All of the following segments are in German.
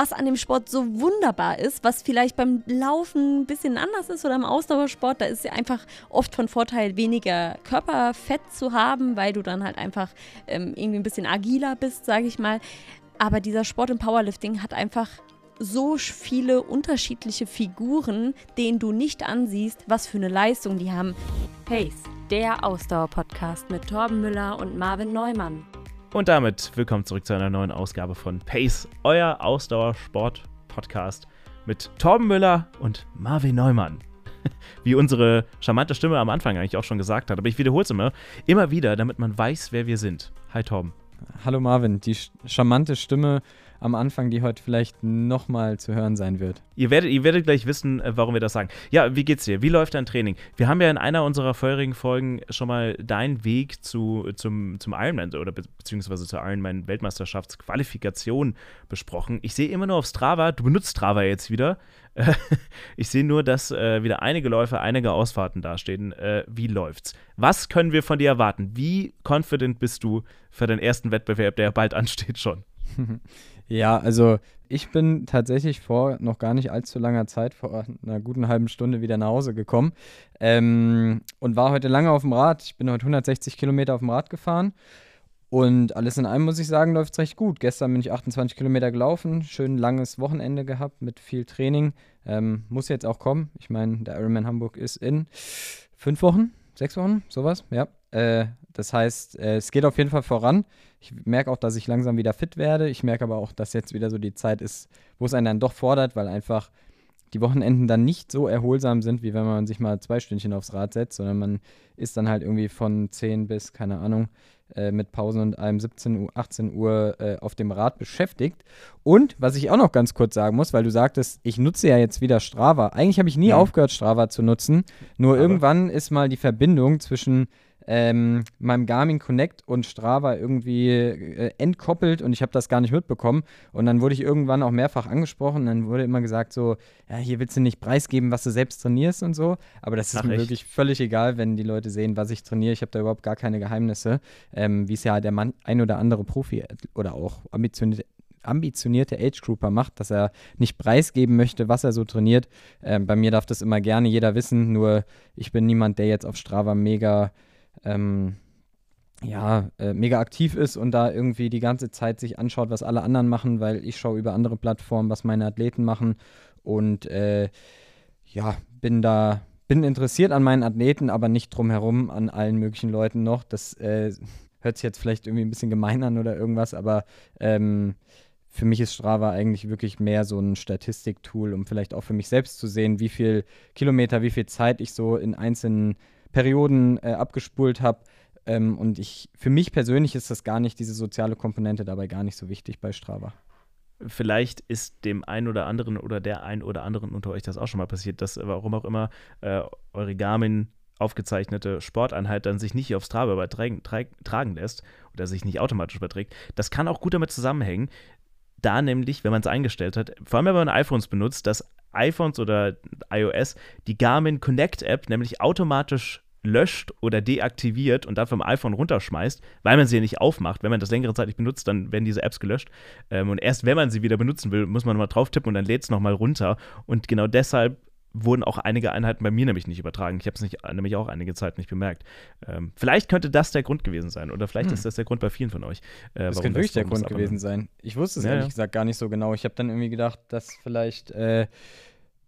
was an dem Sport so wunderbar ist, was vielleicht beim Laufen ein bisschen anders ist oder im Ausdauersport. Da ist ja einfach oft von Vorteil, weniger Körperfett zu haben, weil du dann halt einfach ähm, irgendwie ein bisschen agiler bist, sage ich mal. Aber dieser Sport im Powerlifting hat einfach so viele unterschiedliche Figuren, denen du nicht ansiehst, was für eine Leistung die haben. Pace, der Ausdauer-Podcast mit Torben Müller und Marvin Neumann. Und damit willkommen zurück zu einer neuen Ausgabe von Pace, euer Ausdauersport-Podcast mit Torben Müller und Marvin Neumann. Wie unsere charmante Stimme am Anfang eigentlich auch schon gesagt hat. Aber ich wiederhole es immer, immer wieder, damit man weiß, wer wir sind. Hi Torben. Hallo Marvin, die charmante Stimme am Anfang, die heute vielleicht nochmal zu hören sein wird. Ihr werdet, ihr werdet gleich wissen, äh, warum wir das sagen. Ja, wie geht's dir? Wie läuft dein Training? Wir haben ja in einer unserer vorherigen Folgen schon mal deinen Weg zu, zum, zum Ironman oder be beziehungsweise zur Ironman-Weltmeisterschaftsqualifikation besprochen. Ich sehe immer nur auf Strava, du benutzt Strava jetzt wieder. ich sehe nur, dass äh, wieder einige Läufe, einige Ausfahrten dastehen. Äh, wie läuft's? Was können wir von dir erwarten? Wie confident bist du für den ersten Wettbewerb, der bald ansteht schon? Ja, also ich bin tatsächlich vor noch gar nicht allzu langer Zeit, vor einer guten halben Stunde wieder nach Hause gekommen ähm, und war heute lange auf dem Rad. Ich bin heute 160 Kilometer auf dem Rad gefahren und alles in allem muss ich sagen, läuft es recht gut. Gestern bin ich 28 Kilometer gelaufen, schön langes Wochenende gehabt mit viel Training. Ähm, muss jetzt auch kommen. Ich meine, der Ironman Hamburg ist in fünf Wochen, sechs Wochen, sowas, ja. Äh, das heißt, äh, es geht auf jeden Fall voran. Ich merke auch, dass ich langsam wieder fit werde. Ich merke aber auch, dass jetzt wieder so die Zeit ist, wo es einen dann doch fordert, weil einfach die Wochenenden dann nicht so erholsam sind, wie wenn man sich mal zwei Stündchen aufs Rad setzt, sondern man ist dann halt irgendwie von 10 bis, keine Ahnung, äh, mit Pausen und einem 17 Uhr, 18 Uhr äh, auf dem Rad beschäftigt. Und was ich auch noch ganz kurz sagen muss, weil du sagtest, ich nutze ja jetzt wieder Strava. Eigentlich habe ich nie ja. aufgehört, Strava zu nutzen. Nur Aber irgendwann ist mal die Verbindung zwischen ähm, meinem Garmin Connect und Strava irgendwie äh, entkoppelt und ich habe das gar nicht mitbekommen. Und dann wurde ich irgendwann auch mehrfach angesprochen. Dann wurde immer gesagt, so, ja, hier willst du nicht preisgeben, was du selbst trainierst und so. Aber das ist Ach, mir echt? wirklich völlig egal, wenn die Leute sehen, was ich trainiere. Ich habe da überhaupt gar keine Geheimnisse. Ähm, Wie es ja der Mann, ein oder andere Profi oder auch ambitionierte ambitionierte Age-Grouper macht, dass er nicht preisgeben möchte, was er so trainiert. Ähm, bei mir darf das immer gerne jeder wissen, nur ich bin niemand, der jetzt auf Strava mega ähm, ja, äh, mega aktiv ist und da irgendwie die ganze Zeit sich anschaut, was alle anderen machen, weil ich schaue über andere Plattformen, was meine Athleten machen und äh, ja, bin da, bin interessiert an meinen Athleten, aber nicht drumherum an allen möglichen Leuten noch. Das äh, hört sich jetzt vielleicht irgendwie ein bisschen gemein an oder irgendwas, aber ähm, für mich ist Strava eigentlich wirklich mehr so ein Statistiktool, um vielleicht auch für mich selbst zu sehen, wie viel Kilometer, wie viel Zeit ich so in einzelnen Perioden äh, abgespult habe. Ähm, und ich, für mich persönlich ist das gar nicht, diese soziale Komponente dabei gar nicht so wichtig bei Strava. Vielleicht ist dem einen oder anderen oder der einen oder anderen unter euch das auch schon mal passiert, dass warum auch immer äh, eure Garmin aufgezeichnete Sporteinheit dann sich nicht auf Strava übertragen tragen lässt oder sich nicht automatisch überträgt. Das kann auch gut damit zusammenhängen, da nämlich, wenn man es eingestellt hat, vor allem wenn man iPhones benutzt, dass iPhones oder iOS die Garmin Connect App nämlich automatisch löscht oder deaktiviert und dann vom iPhone runterschmeißt, weil man sie ja nicht aufmacht. Wenn man das längere Zeit nicht benutzt, dann werden diese Apps gelöscht. Ähm, und erst wenn man sie wieder benutzen will, muss man mal drauf tippen und dann lädt es nochmal runter. Und genau deshalb wurden auch einige Einheiten bei mir nämlich nicht übertragen. Ich habe es nämlich auch einige Zeit nicht bemerkt. Ähm, vielleicht könnte das der Grund gewesen sein oder vielleicht hm. ist das der Grund bei vielen von euch. Äh, das könnte wirklich der Grund gewesen sein. Ich wusste es ja, ehrlich ja. gesagt gar nicht so genau. Ich habe dann irgendwie gedacht, dass vielleicht äh,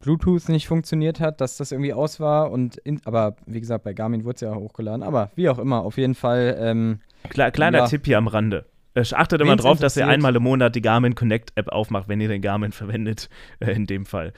Bluetooth nicht funktioniert hat, dass das irgendwie aus war und in, aber wie gesagt, bei Garmin wurde es ja hochgeladen. Aber wie auch immer, auf jeden Fall. Ähm, Klar, kleiner ja. Tipp hier am Rande. Äh, achtet immer drauf, dass ihr einmal im Monat die Garmin Connect App aufmacht, wenn ihr den Garmin verwendet, äh, in dem Fall.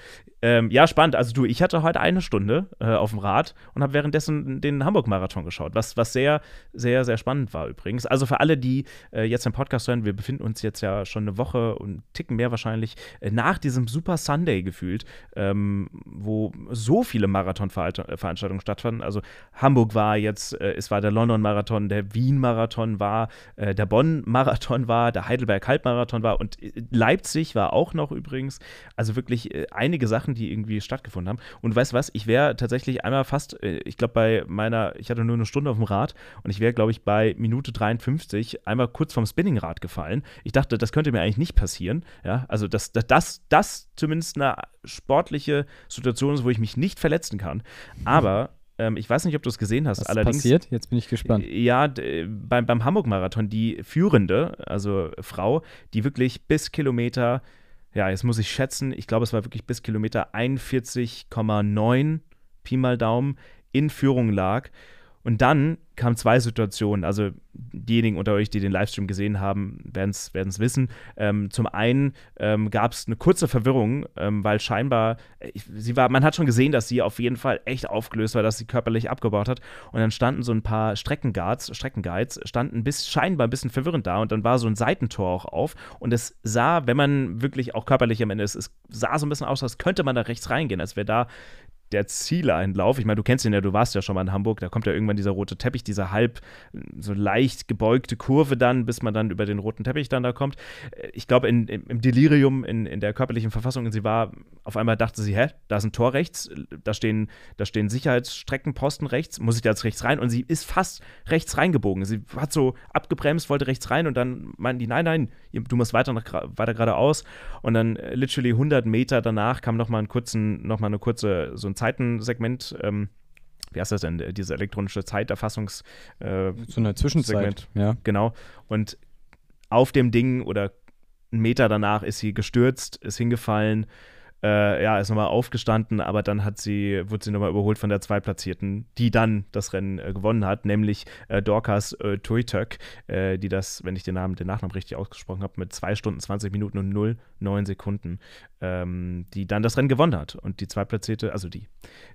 Ähm, ja, spannend. Also du, ich hatte heute eine Stunde äh, auf dem Rad und habe währenddessen den Hamburg-Marathon geschaut, was, was sehr, sehr, sehr spannend war übrigens. Also für alle, die äh, jetzt den Podcast hören, wir befinden uns jetzt ja schon eine Woche und ticken mehr wahrscheinlich äh, nach diesem Super Sunday gefühlt, ähm, wo so viele Marathonveranstaltungen stattfanden. Also Hamburg war jetzt, äh, es war der London-Marathon, der Wien-Marathon war, der Bonn-Marathon Marathon war, der Heidelberg Halbmarathon war und äh, Leipzig war auch noch übrigens. Also wirklich äh, einige Sachen, die irgendwie stattgefunden haben. Und weißt du was, ich wäre tatsächlich einmal fast, äh, ich glaube bei meiner, ich hatte nur eine Stunde auf dem Rad und ich wäre, glaube ich, bei Minute 53 einmal kurz vom Spinningrad gefallen. Ich dachte, das könnte mir eigentlich nicht passieren. Ja, also dass das, das, das zumindest eine sportliche Situation ist, wo ich mich nicht verletzen kann. Aber ähm, ich weiß nicht, ob du es gesehen hast. Was allerdings, passiert? Jetzt bin ich gespannt. Ja, beim, beim Hamburg-Marathon, die Führende, also Frau, die wirklich bis Kilometer, ja, jetzt muss ich schätzen, ich glaube, es war wirklich bis Kilometer 41,9 Pi mal Daumen in Führung lag. Und dann kamen zwei Situationen. Also diejenigen unter euch, die den Livestream gesehen haben, werden es wissen. Ähm, zum einen ähm, gab es eine kurze Verwirrung, ähm, weil scheinbar, äh, ich, sie war, man hat schon gesehen, dass sie auf jeden Fall echt aufgelöst war, dass sie körperlich abgebaut hat. Und dann standen so ein paar Streckenguards, Streckenguides, standen bis scheinbar ein bisschen verwirrend da und dann war so ein Seitentor auch auf. Und es sah, wenn man wirklich auch körperlich am Ende ist, es sah so ein bisschen aus, als könnte man da rechts reingehen, als wäre da der Zieleinlauf. Ich meine, du kennst ihn ja, du warst ja schon mal in Hamburg, da kommt ja irgendwann dieser rote Teppich, diese halb so leicht gebeugte Kurve dann, bis man dann über den roten Teppich dann da kommt. Äh, ich glaube, im Delirium, in, in der körperlichen Verfassung, in sie war, auf einmal dachte sie, hä, da ist ein Tor rechts, da stehen, da stehen Sicherheitsstreckenposten rechts, muss ich da jetzt rechts rein? Und sie ist fast rechts reingebogen. Sie hat so abgebremst, wollte rechts rein und dann meinten die, nein, nein, du musst weiter, nach, weiter geradeaus. Und dann äh, literally 100 Meter danach kam nochmal ein kurzen, noch mal eine kurze, so ein Zeitensegment. Ähm, wie heißt das denn? Diese elektronische Zeiterfassungs. Äh, so eine Zwischenzeit. Segment. Ja. Genau. Und auf dem Ding oder einen Meter danach ist sie gestürzt, ist hingefallen äh, ja, ist nochmal aufgestanden, aber dann hat sie, wurde sie nochmal überholt von der Zweitplatzierten, die dann das Rennen äh, gewonnen hat, nämlich äh, Dorcas äh, Tuitök, äh, die das, wenn ich den Namen, den Nachnamen richtig ausgesprochen habe, mit 2 Stunden 20 Minuten und 0,9 Sekunden, ähm, die dann das Rennen gewonnen hat. Und die Zweitplatzierte, also die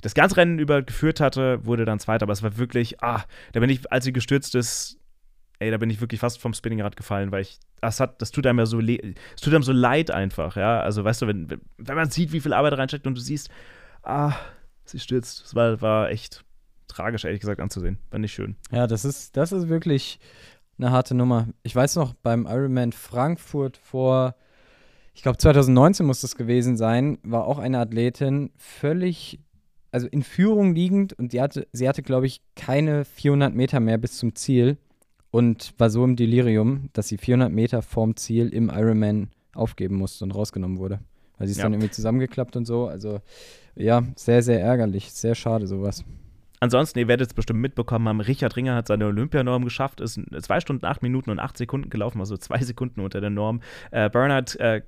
das ganze Rennen über geführt hatte, wurde dann Zweiter, aber es war wirklich, ah, da bin ich, als sie gestürzt ist, ey, da bin ich wirklich fast vom Spinningrad gefallen, weil ich, das hat, das tut einem ja so, es tut einem so leid einfach, ja. Also, weißt du, wenn, wenn man sieht, wie viel Arbeit reinsteckt und du siehst, ah, sie stürzt. Das war, war echt tragisch, ehrlich gesagt, anzusehen. War nicht schön. Ja, das ist, das ist wirklich eine harte Nummer. Ich weiß noch, beim Ironman Frankfurt vor, ich glaube 2019 muss das gewesen sein, war auch eine Athletin völlig, also in Führung liegend und die hatte, sie hatte, glaube ich, keine 400 Meter mehr bis zum Ziel und war so im Delirium, dass sie 400 Meter vorm Ziel im Ironman aufgeben musste und rausgenommen wurde. Weil sie ist ja. dann irgendwie zusammengeklappt und so. Also ja, sehr, sehr ärgerlich. Sehr schade sowas. Ansonsten, ihr werdet es bestimmt mitbekommen haben, Richard Ringer hat seine Olympianorm geschafft, ist 2 Stunden, 8 Minuten und 8 Sekunden gelaufen, also 2 Sekunden unter der Norm. Äh, Bernhard, äh,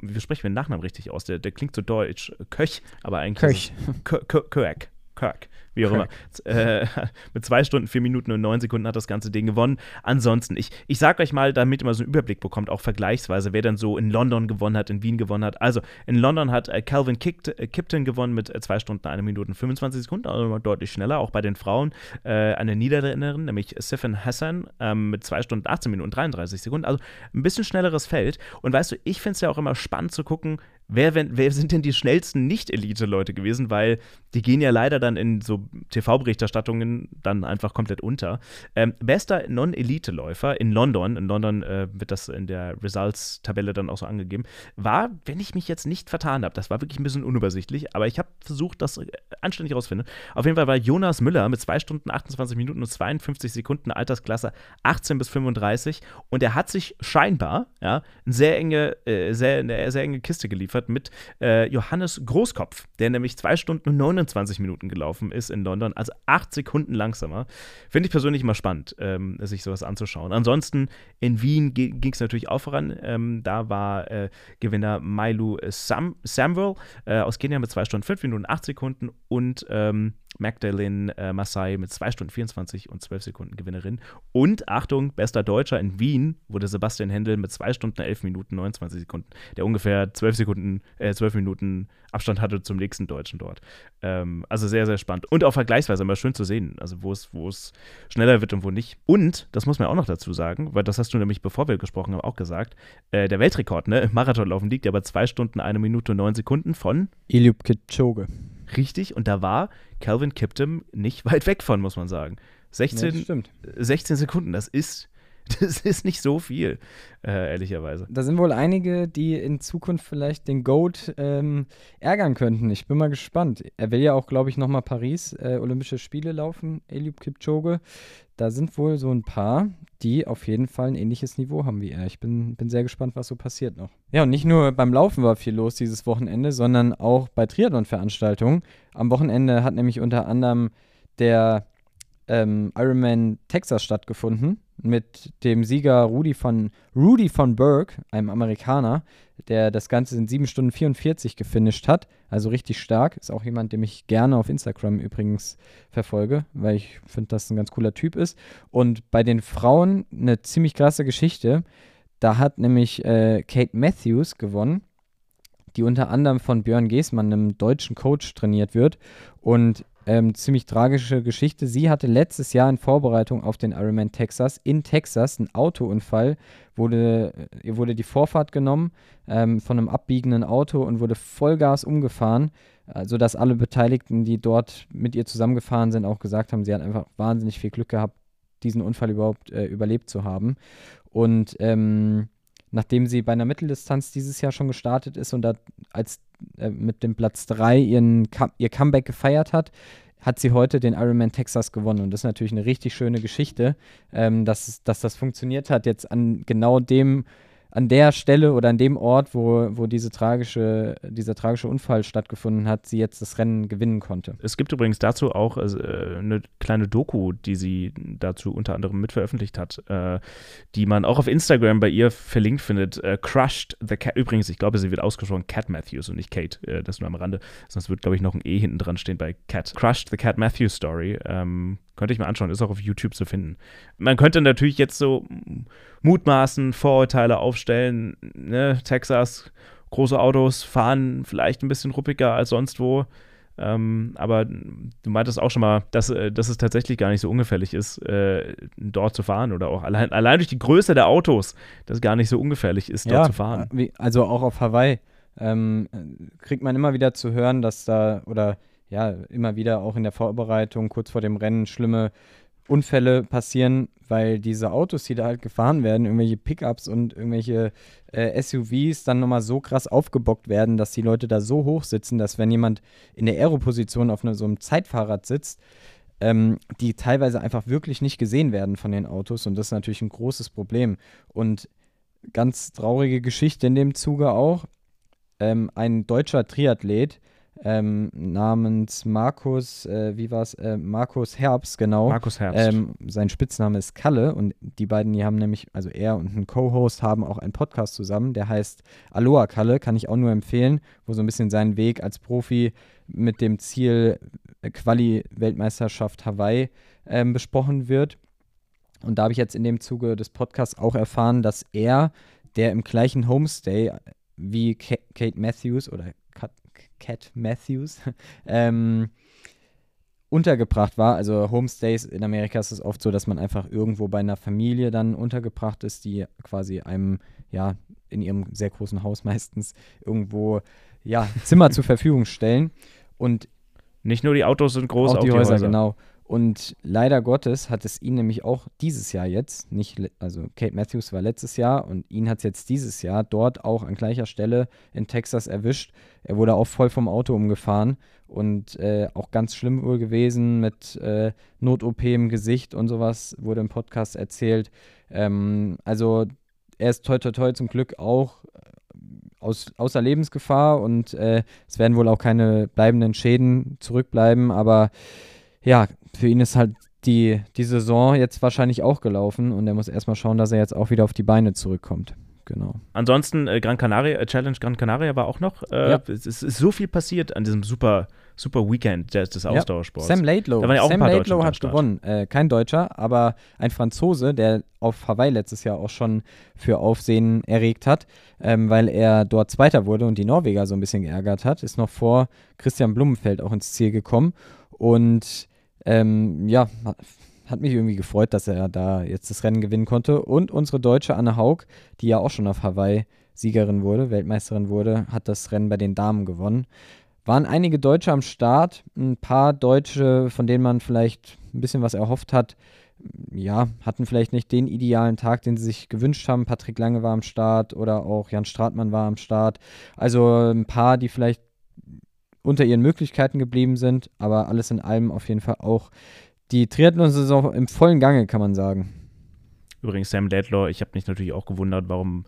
wie sprechen wir den Nachnamen richtig aus? Der, der klingt so deutsch. Köch, aber eigentlich. Köch. Köch. Kirk, wie auch immer. Äh, mit zwei Stunden, vier Minuten und neun Sekunden hat das ganze Ding gewonnen. Ansonsten, ich, ich sag euch mal, damit ihr mal so einen Überblick bekommt, auch vergleichsweise, wer dann so in London gewonnen hat, in Wien gewonnen hat. Also in London hat äh, Calvin Kipt, äh, Kipton gewonnen mit äh, zwei Stunden, eine Minute und 25 Sekunden, also deutlich schneller. Auch bei den Frauen äh, eine Niederländerin, nämlich Sifan Hassan, ähm, mit zwei Stunden, 18 Minuten und 33 Sekunden. Also ein bisschen schnelleres Feld. Und weißt du, ich finde es ja auch immer spannend zu gucken, wer, wer sind denn die schnellsten Nicht-Elite-Leute gewesen? Weil die gehen ja leider dann in so TV-Berichterstattungen dann einfach komplett unter. Ähm, bester Non-Elite-Läufer in London, in London äh, wird das in der Results-Tabelle dann auch so angegeben, war, wenn ich mich jetzt nicht vertan habe, das war wirklich ein bisschen unübersichtlich, aber ich habe versucht, das äh, anständig herauszufinden. Auf jeden Fall war Jonas Müller mit 2 Stunden 28 Minuten und 52 Sekunden Altersklasse 18 bis 35 und er hat sich scheinbar ja, eine sehr enge, äh, sehr, eine sehr enge Kiste geliefert mit äh, Johannes Großkopf, der nämlich 2 Stunden und 29 Minuten gelaufen ist in London, also 8 Sekunden langsamer. Finde ich persönlich immer spannend, ähm, sich sowas anzuschauen. Ansonsten in Wien ging es natürlich auch voran. Ähm, da war äh, Gewinner Mailu Sam Samwell äh, aus Kenia mit 2 Stunden 5 Minuten und 8 Sekunden und ähm, Magdalene äh, Massai mit 2 Stunden 24 und 12 Sekunden Gewinnerin. Und Achtung, bester Deutscher in Wien wurde Sebastian Händel mit 2 Stunden 11 Minuten 29 Sekunden, der ungefähr 12 Sekunden, äh, 12 Minuten Abstand hatte zum nächsten Deutschen dort. Ähm, also sehr, sehr spannend. Und auch vergleichsweise immer schön zu sehen, also wo es, wo es schneller wird und wo nicht. Und, das muss man auch noch dazu sagen, weil das hast du nämlich, bevor wir gesprochen haben, auch gesagt, äh, der Weltrekord ne, im Marathonlaufen liegt ja bei 2 Stunden, 1 Minute und 9 Sekunden von Eliud Kipchoge. Richtig, und da war Calvin Kiptum nicht weit weg von, muss man sagen. 16, ja, 16 Sekunden, das ist Das ist nicht so viel, äh, ehrlicherweise. Da sind wohl einige, die in Zukunft vielleicht den Goat ähm, ärgern könnten. Ich bin mal gespannt. Er will ja auch, glaube ich, nochmal Paris äh, Olympische Spiele laufen, Eliud Kipchoge. Da sind wohl so ein paar, die auf jeden Fall ein ähnliches Niveau haben wie er. Ich bin, bin sehr gespannt, was so passiert noch. Ja, und nicht nur beim Laufen war viel los dieses Wochenende, sondern auch bei Triathlon-Veranstaltungen. Am Wochenende hat nämlich unter anderem der ähm, Ironman Texas stattgefunden mit dem Sieger Rudy von, Rudy von Berg, einem Amerikaner, der das Ganze in 7 Stunden 44 gefinisht hat. Also richtig stark. Ist auch jemand, den ich gerne auf Instagram übrigens verfolge, weil ich finde, dass ein ganz cooler Typ ist. Und bei den Frauen eine ziemlich krasse Geschichte. Da hat nämlich äh, Kate Matthews gewonnen die unter anderem von Björn Geßmann, einem deutschen Coach, trainiert wird. Und ähm, ziemlich tragische Geschichte. Sie hatte letztes Jahr in Vorbereitung auf den Ironman Texas in Texas einen Autounfall. Wurde, äh, ihr wurde die Vorfahrt genommen ähm, von einem abbiegenden Auto und wurde Vollgas umgefahren, äh, sodass alle Beteiligten, die dort mit ihr zusammengefahren sind, auch gesagt haben, sie hat einfach wahnsinnig viel Glück gehabt, diesen Unfall überhaupt äh, überlebt zu haben. Und ähm, nachdem sie bei einer Mitteldistanz dieses Jahr schon gestartet ist und da als äh, mit dem Platz 3 ihren ihr Comeback gefeiert hat, hat sie heute den Ironman Texas gewonnen. Und das ist natürlich eine richtig schöne Geschichte, ähm, dass, dass das funktioniert hat, jetzt an genau dem an der Stelle oder an dem Ort, wo, wo diese tragische, dieser tragische Unfall stattgefunden hat, sie jetzt das Rennen gewinnen konnte. Es gibt übrigens dazu auch also, äh, eine kleine Doku, die sie dazu unter anderem mit veröffentlicht hat, äh, die man auch auf Instagram bei ihr verlinkt findet. Äh, Crushed the Cat. Übrigens, ich glaube, sie wird ausgesprochen Cat Matthews und nicht Kate. Äh, das nur am Rande. Sonst wird, glaube ich, noch ein E hinten dran stehen bei Cat. Crushed the Cat Matthews Story. Ähm, könnte ich mal anschauen, ist auch auf YouTube zu finden. Man könnte natürlich jetzt so mutmaßen, Vorurteile aufstellen. Ne? Texas, große Autos fahren vielleicht ein bisschen ruppiger als sonst wo. Ähm, aber du meintest auch schon mal, dass, äh, dass es tatsächlich gar nicht so ungefährlich ist, äh, dort zu fahren oder auch allein, allein durch die Größe der Autos, dass es gar nicht so ungefährlich ist, dort ja, zu fahren. Wie, also auch auf Hawaii ähm, kriegt man immer wieder zu hören, dass da oder ja, immer wieder auch in der Vorbereitung, kurz vor dem Rennen, schlimme Unfälle passieren, weil diese Autos, die da halt gefahren werden, irgendwelche Pickups und irgendwelche äh, SUVs dann nochmal so krass aufgebockt werden, dass die Leute da so hoch sitzen, dass wenn jemand in der Aeroposition auf ne, so einem Zeitfahrrad sitzt, ähm, die teilweise einfach wirklich nicht gesehen werden von den Autos und das ist natürlich ein großes Problem. Und ganz traurige Geschichte in dem Zuge auch, ähm, ein deutscher Triathlet, ähm, namens Markus, äh, wie war's? Äh, Markus Herbst, genau. Markus Herbst. Ähm, sein Spitzname ist Kalle und die beiden, die haben nämlich, also er und ein Co-Host haben auch einen Podcast zusammen, der heißt Aloha Kalle, kann ich auch nur empfehlen, wo so ein bisschen sein Weg als Profi mit dem Ziel äh, Quali-Weltmeisterschaft Hawaii ähm, besprochen wird. Und da habe ich jetzt in dem Zuge des Podcasts auch erfahren, dass er, der im gleichen Homestay wie Kate Matthews oder Cat Matthews, ähm, untergebracht war. Also Homestays in Amerika ist es oft so, dass man einfach irgendwo bei einer Familie dann untergebracht ist, die quasi einem, ja, in ihrem sehr großen Haus meistens irgendwo, ja, Zimmer zur Verfügung stellen. Und nicht nur die Autos sind groß, auch, auch die, die Häuser, Häuser, genau. Und leider Gottes hat es ihn nämlich auch dieses Jahr jetzt, nicht, also Kate Matthews war letztes Jahr und ihn hat es jetzt dieses Jahr dort auch an gleicher Stelle in Texas erwischt. Er wurde auch voll vom Auto umgefahren und äh, auch ganz schlimm wohl gewesen mit äh, Not-OP im Gesicht und sowas, wurde im Podcast erzählt. Ähm, also er ist toi toi toi zum Glück auch äh, aus, außer Lebensgefahr und äh, es werden wohl auch keine bleibenden Schäden zurückbleiben, aber ja, für ihn ist halt die, die Saison jetzt wahrscheinlich auch gelaufen und er muss erstmal schauen, dass er jetzt auch wieder auf die Beine zurückkommt. Genau. Ansonsten äh, Gran Canaria, äh, Challenge Gran Canaria war auch noch. Äh, ja. es, es, ist so viel passiert an diesem super, super Weekend des, des Ausdauersports. Sam Laidlow. Da waren ja auch Sam ein paar Laidlow hat gewonnen. Äh, kein Deutscher, aber ein Franzose, der auf Hawaii letztes Jahr auch schon für Aufsehen erregt hat, ähm, weil er dort Zweiter wurde und die Norweger so ein bisschen geärgert hat, ist noch vor Christian Blumenfeld auch ins Ziel gekommen. Und ähm, ja, hat mich irgendwie gefreut, dass er da jetzt das Rennen gewinnen konnte. Und unsere deutsche Anne Haug, die ja auch schon auf Hawaii Siegerin wurde, Weltmeisterin wurde, hat das Rennen bei den Damen gewonnen. Waren einige Deutsche am Start, ein paar Deutsche, von denen man vielleicht ein bisschen was erhofft hat, ja, hatten vielleicht nicht den idealen Tag, den sie sich gewünscht haben. Patrick Lange war am Start oder auch Jan Stratmann war am Start. Also ein paar, die vielleicht unter ihren Möglichkeiten geblieben sind, aber alles in allem auf jeden Fall auch die Triathlon-Saison im vollen Gange, kann man sagen. Übrigens, Sam Ledlow, ich habe mich natürlich auch gewundert, warum,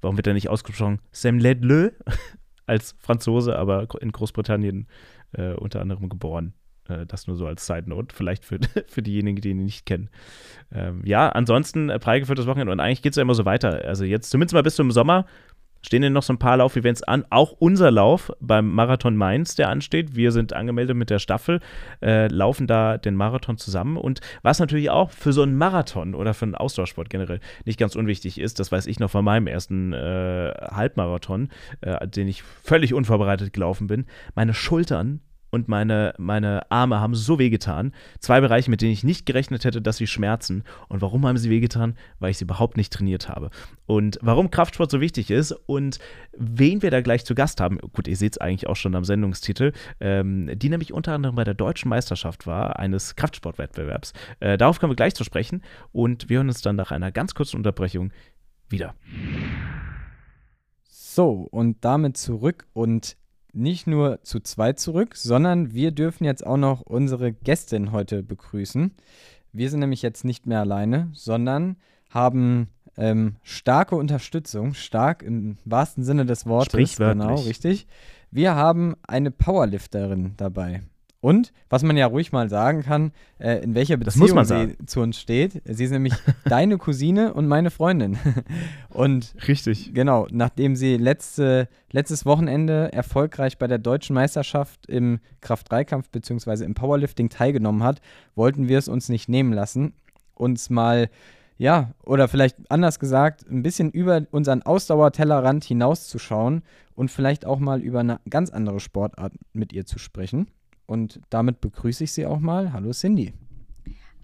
warum wird er nicht ausgesprochen Sam Ledlow als Franzose, aber in Großbritannien äh, unter anderem geboren. Äh, das nur so als Side Note, vielleicht für, für diejenigen, die ihn nicht kennen. Ähm, ja, ansonsten äh, prall geführtes Wochenende und eigentlich geht es ja immer so weiter. Also jetzt zumindest mal bis zum Sommer stehen denn noch so ein paar Laufevents an. Auch unser Lauf beim Marathon Mainz, der ansteht. Wir sind angemeldet mit der Staffel, äh, laufen da den Marathon zusammen. Und was natürlich auch für so einen Marathon oder für einen Ausdauersport generell nicht ganz unwichtig ist, das weiß ich noch von meinem ersten äh, Halbmarathon, äh, den ich völlig unvorbereitet gelaufen bin. Meine Schultern und meine, meine Arme haben so wehgetan. Zwei Bereiche, mit denen ich nicht gerechnet hätte, dass sie schmerzen. Und warum haben sie wehgetan? Weil ich sie überhaupt nicht trainiert habe. Und warum Kraftsport so wichtig ist und wen wir da gleich zu Gast haben, gut, ihr seht es eigentlich auch schon am Sendungstitel, ähm, die nämlich unter anderem bei der deutschen Meisterschaft war, eines Kraftsportwettbewerbs. Äh, darauf kommen wir gleich zu sprechen und wir hören uns dann nach einer ganz kurzen Unterbrechung wieder. So, und damit zurück und nicht nur zu zweit zurück, sondern wir dürfen jetzt auch noch unsere Gästin heute begrüßen. Wir sind nämlich jetzt nicht mehr alleine, sondern haben ähm, starke Unterstützung, stark im wahrsten Sinne des Wortes. Genau, richtig. Wir haben eine Powerlifterin dabei. Und, was man ja ruhig mal sagen kann, äh, in welcher Beziehung sie zu uns steht. Sie ist nämlich deine Cousine und meine Freundin. und Richtig. Genau, nachdem sie letzte, letztes Wochenende erfolgreich bei der deutschen Meisterschaft im Kraft-3-Kampf bzw. im Powerlifting teilgenommen hat, wollten wir es uns nicht nehmen lassen, uns mal ja, oder vielleicht anders gesagt, ein bisschen über unseren Ausdauertellerrand hinauszuschauen und vielleicht auch mal über eine ganz andere Sportart mit ihr zu sprechen. Und damit begrüße ich Sie auch mal. Hallo Cindy.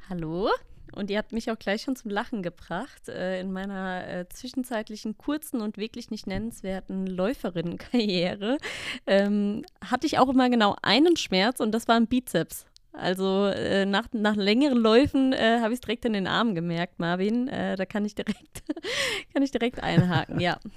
Hallo. Und ihr habt mich auch gleich schon zum Lachen gebracht. Äh, in meiner äh, zwischenzeitlichen kurzen und wirklich nicht nennenswerten Läuferinnenkarriere ähm, hatte ich auch immer genau einen Schmerz und das war ein Bizeps. Also äh, nach, nach längeren Läufen äh, habe ich es direkt in den Armen gemerkt, Marvin. Äh, da kann ich direkt, kann ich direkt einhaken, ja.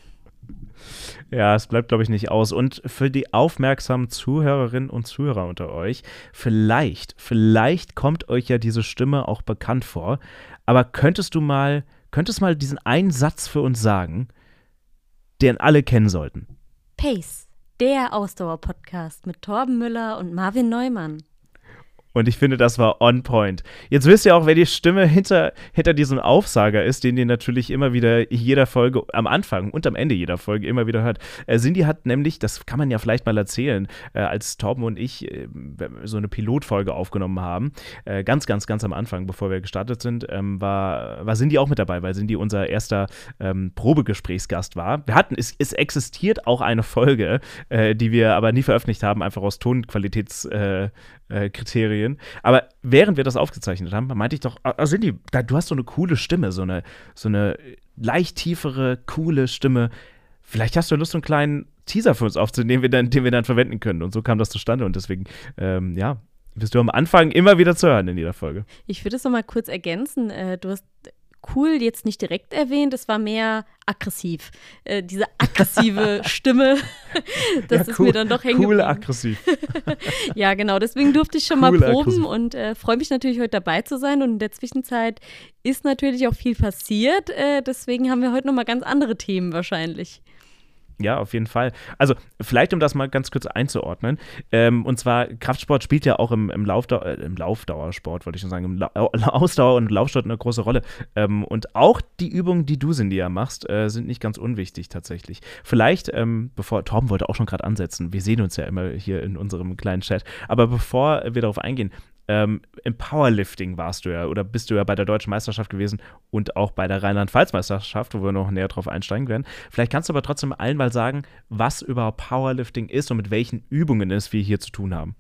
Ja, es bleibt, glaube ich, nicht aus. Und für die aufmerksamen Zuhörerinnen und Zuhörer unter euch, vielleicht, vielleicht kommt euch ja diese Stimme auch bekannt vor. Aber könntest du mal, könntest mal diesen einen Satz für uns sagen, den alle kennen sollten? Pace, der Ausdauer-Podcast mit Torben Müller und Marvin Neumann. Und ich finde, das war on point. Jetzt wisst ihr auch, wer die Stimme hinter, hinter diesem Aufsager ist, den ihr natürlich immer wieder jeder Folge am Anfang und am Ende jeder Folge immer wieder hört. Äh, Cindy hat nämlich, das kann man ja vielleicht mal erzählen, äh, als Torben und ich äh, so eine Pilotfolge aufgenommen haben, äh, ganz, ganz, ganz am Anfang, bevor wir gestartet sind, ähm, war, war Cindy auch mit dabei, weil Cindy unser erster ähm, Probegesprächsgast war. Wir hatten, es, es existiert auch eine Folge, äh, die wir aber nie veröffentlicht haben, einfach aus Tonqualitäts Kriterien. Aber während wir das aufgezeichnet haben, meinte ich doch, also Cindy, du hast so eine coole Stimme, so eine, so eine leicht tiefere, coole Stimme. Vielleicht hast du Lust, so einen kleinen Teaser für uns aufzunehmen, den wir dann, den wir dann verwenden können. Und so kam das zustande. Und deswegen, ähm, ja, bist du am Anfang immer wieder zu hören in jeder Folge. Ich würde es noch mal kurz ergänzen. Äh, du hast cool jetzt nicht direkt erwähnt, es war mehr aggressiv. Äh, diese aggressive Stimme, das ja, ist mir dann doch hängen Cool aggressiv. ja, genau, deswegen durfte ich schon cool mal proben aggressiv. und äh, freue mich natürlich heute dabei zu sein und in der Zwischenzeit ist natürlich auch viel passiert, äh, deswegen haben wir heute noch mal ganz andere Themen wahrscheinlich. Ja, auf jeden Fall. Also, vielleicht um das mal ganz kurz einzuordnen. Ähm, und zwar, Kraftsport spielt ja auch im, im, Laufdau äh, im Laufdauersport, wollte ich schon sagen, im La Ausdauer- und Laufsport eine große Rolle. Ähm, und auch die Übungen, die du, Cindy, ja machst, äh, sind nicht ganz unwichtig tatsächlich. Vielleicht, ähm, bevor, Torben wollte auch schon gerade ansetzen, wir sehen uns ja immer hier in unserem kleinen Chat, aber bevor wir darauf eingehen, ähm, Im Powerlifting warst du ja oder bist du ja bei der Deutschen Meisterschaft gewesen und auch bei der Rheinland-Pfalz-Meisterschaft, wo wir noch näher drauf einsteigen werden. Vielleicht kannst du aber trotzdem allen mal sagen, was überhaupt Powerlifting ist und mit welchen Übungen es wir hier zu tun haben.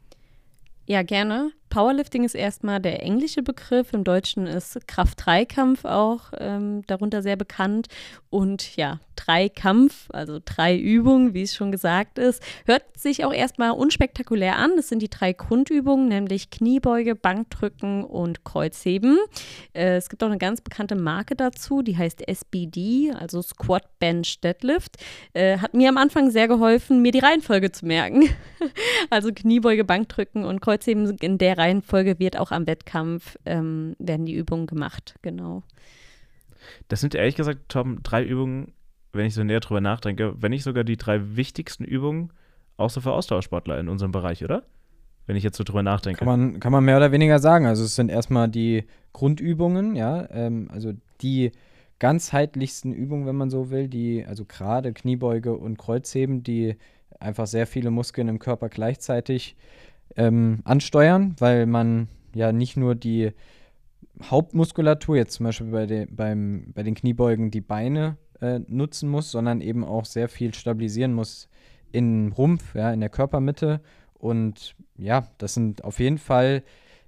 Ja, gerne. Powerlifting ist erstmal der englische Begriff. Im Deutschen ist Kraft-3-Kampf auch ähm, darunter sehr bekannt. Und ja, Dreikampf, also drei Übungen, wie es schon gesagt ist. Hört sich auch erstmal unspektakulär an. Das sind die drei Grundübungen, nämlich Kniebeuge, Bankdrücken und Kreuzheben. Äh, es gibt auch eine ganz bekannte Marke dazu, die heißt SBD, also Squat Bench Deadlift. Äh, hat mir am Anfang sehr geholfen, mir die Reihenfolge zu merken. also Kniebeuge, Bankdrücken und Kreuzheben in der Reihenfolge wird auch am Wettkampf ähm, werden die Übungen gemacht. Genau. Das sind ehrlich gesagt, Tom, drei Übungen, wenn ich so näher drüber nachdenke, wenn nicht sogar die drei wichtigsten Übungen, auch so für Ausdauersportler in unserem Bereich, oder? Wenn ich jetzt so drüber nachdenke. Kann man, kann man mehr oder weniger sagen. Also es sind erstmal die Grundübungen, ja, ähm, also die ganzheitlichsten Übungen, wenn man so will, die, also gerade Kniebeuge und Kreuzheben, die einfach sehr viele Muskeln im Körper gleichzeitig ähm, ansteuern, weil man ja nicht nur die Hauptmuskulatur, jetzt zum Beispiel bei, de, beim, bei den Kniebeugen die Beine äh, nutzen muss, sondern eben auch sehr viel stabilisieren muss im Rumpf, ja, in der Körpermitte. Und ja, das sind auf jeden Fall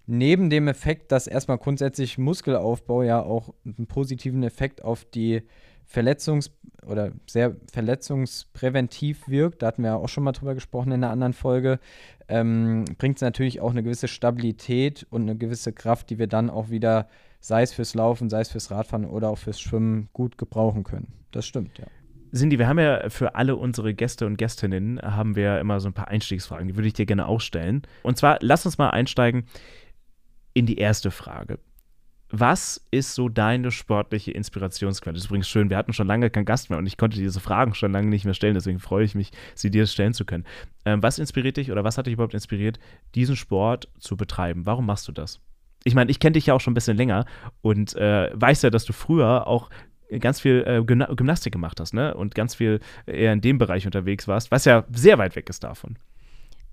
neben dem Effekt, dass erstmal grundsätzlich Muskelaufbau ja auch einen positiven Effekt auf die Verletzungs- oder sehr verletzungspräventiv wirkt, da hatten wir ja auch schon mal drüber gesprochen in einer anderen Folge, ähm, bringt es natürlich auch eine gewisse Stabilität und eine gewisse Kraft, die wir dann auch wieder, sei es fürs Laufen, sei es fürs Radfahren oder auch fürs Schwimmen, gut gebrauchen können. Das stimmt, ja. Cindy, wir haben ja für alle unsere Gäste und Gästinnen haben wir immer so ein paar Einstiegsfragen, die würde ich dir gerne auch stellen. Und zwar, lass uns mal einsteigen in die erste Frage. Was ist so deine sportliche Inspirationsquelle? Das ist übrigens schön, wir hatten schon lange keinen Gast mehr und ich konnte diese Fragen schon lange nicht mehr stellen, deswegen freue ich mich, sie dir stellen zu können. Ähm, was inspiriert dich oder was hat dich überhaupt inspiriert, diesen Sport zu betreiben? Warum machst du das? Ich meine, ich kenne dich ja auch schon ein bisschen länger und äh, weiß ja, dass du früher auch ganz viel äh, Gymnastik gemacht hast, ne? Und ganz viel eher in dem Bereich unterwegs warst, was ja sehr weit weg ist davon.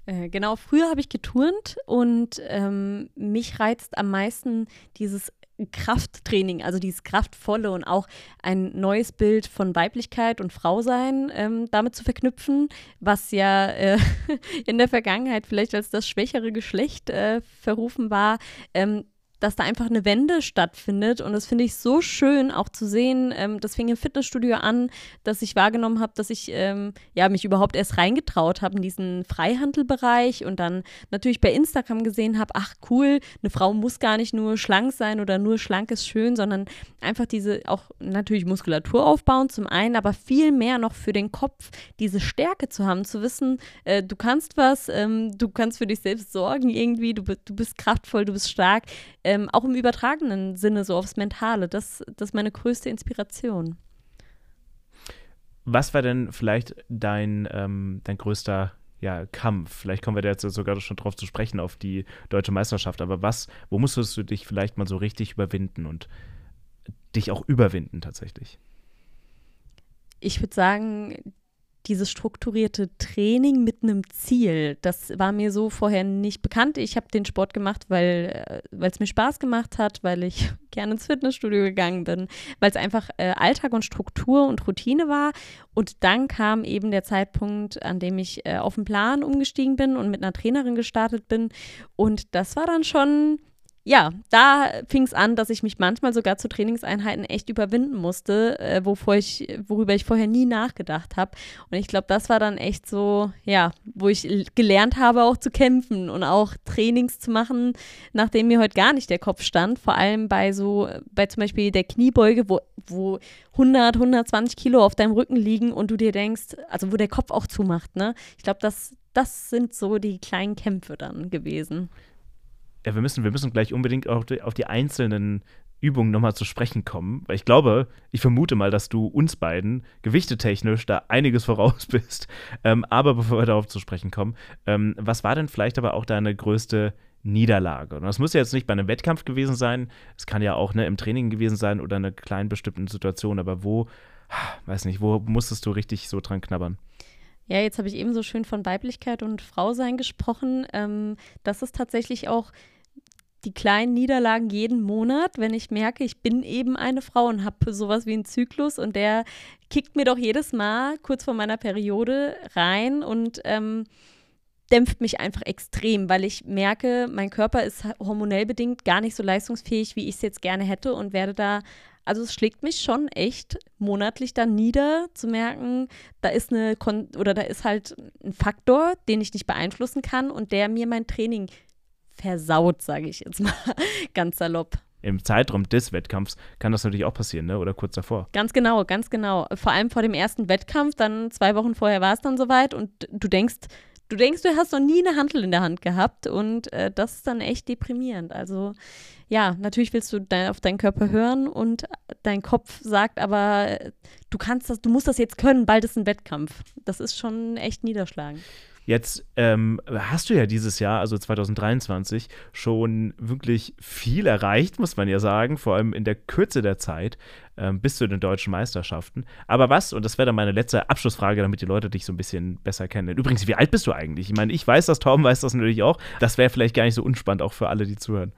Äh, genau, früher habe ich geturnt und ähm, mich reizt am meisten dieses Krafttraining, also dieses kraftvolle und auch ein neues Bild von Weiblichkeit und Frausein ähm, damit zu verknüpfen, was ja äh, in der Vergangenheit vielleicht als das schwächere Geschlecht äh, verrufen war. Ähm, dass da einfach eine Wende stattfindet. Und das finde ich so schön auch zu sehen. Ähm, das fing im Fitnessstudio an, dass ich wahrgenommen habe, dass ich ähm, ja, mich überhaupt erst reingetraut habe in diesen Freihandelbereich und dann natürlich bei Instagram gesehen habe, ach cool, eine Frau muss gar nicht nur schlank sein oder nur schlank ist schön, sondern einfach diese auch natürlich Muskulatur aufbauen zum einen, aber viel mehr noch für den Kopf diese Stärke zu haben, zu wissen, äh, du kannst was, ähm, du kannst für dich selbst sorgen irgendwie, du, du bist kraftvoll, du bist stark. Äh, ähm, auch im übertragenen Sinne, so aufs Mentale. Das, das ist meine größte Inspiration. Was war denn vielleicht dein, ähm, dein größter ja, Kampf? Vielleicht kommen wir da jetzt sogar schon drauf zu sprechen, auf die deutsche Meisterschaft. Aber was, wo musstest du dich vielleicht mal so richtig überwinden und dich auch überwinden tatsächlich? Ich würde sagen, dieses strukturierte Training mit einem Ziel, das war mir so vorher nicht bekannt. Ich habe den Sport gemacht, weil äh, es mir Spaß gemacht hat, weil ich gerne ins Fitnessstudio gegangen bin, weil es einfach äh, Alltag und Struktur und Routine war. Und dann kam eben der Zeitpunkt, an dem ich äh, auf den Plan umgestiegen bin und mit einer Trainerin gestartet bin. Und das war dann schon ja, da fing es an, dass ich mich manchmal sogar zu Trainingseinheiten echt überwinden musste, äh, wovor ich, worüber ich vorher nie nachgedacht habe. Und ich glaube, das war dann echt so, ja, wo ich gelernt habe, auch zu kämpfen und auch Trainings zu machen, nachdem mir heute gar nicht der Kopf stand. Vor allem bei so, bei zum Beispiel der Kniebeuge, wo, wo 100, 120 Kilo auf deinem Rücken liegen und du dir denkst, also wo der Kopf auch zumacht, ne? Ich glaube, das, das sind so die kleinen Kämpfe dann gewesen ja, wir müssen, wir müssen gleich unbedingt auf die, auf die einzelnen Übungen nochmal zu sprechen kommen, weil ich glaube, ich vermute mal, dass du uns beiden gewichteteknisch da einiges voraus bist. Ähm, aber bevor wir darauf zu sprechen kommen, ähm, was war denn vielleicht aber auch deine größte Niederlage? Und das muss ja jetzt nicht bei einem Wettkampf gewesen sein, es kann ja auch ne, im Training gewesen sein oder in einer kleinen bestimmten Situation, aber wo, weiß nicht, wo musstest du richtig so dran knabbern? Ja, jetzt habe ich eben so schön von Weiblichkeit und Frausein gesprochen. Ähm, das ist tatsächlich auch die kleinen Niederlagen jeden Monat, wenn ich merke, ich bin eben eine Frau und habe sowas wie einen Zyklus und der kickt mir doch jedes Mal kurz vor meiner Periode rein und ähm, dämpft mich einfach extrem, weil ich merke, mein Körper ist hormonell bedingt gar nicht so leistungsfähig, wie ich es jetzt gerne hätte und werde da Also es schlägt mich schon echt monatlich dann nieder, zu merken, da ist eine Kon oder da ist halt ein Faktor, den ich nicht beeinflussen kann und der mir mein Training versaut, sage ich jetzt mal ganz salopp. Im Zeitraum des Wettkampfs kann das natürlich auch passieren, ne? Oder kurz davor. Ganz genau, ganz genau. Vor allem vor dem ersten Wettkampf, dann zwei Wochen vorher war es dann soweit und du denkst, du denkst, du hast noch nie eine Handel in der Hand gehabt und äh, das ist dann echt deprimierend. Also ja, natürlich willst du de auf deinen Körper hören und dein Kopf sagt aber, du kannst das, du musst das jetzt können, bald ist ein Wettkampf. Das ist schon echt niederschlagend. Jetzt ähm, hast du ja dieses Jahr, also 2023, schon wirklich viel erreicht, muss man ja sagen, vor allem in der Kürze der Zeit ähm, bis zu den deutschen Meisterschaften. Aber was, und das wäre dann meine letzte Abschlussfrage, damit die Leute dich so ein bisschen besser kennen. Übrigens, wie alt bist du eigentlich? Ich meine, ich weiß das, Tom weiß das natürlich auch. Das wäre vielleicht gar nicht so unspannend auch für alle, die zuhören.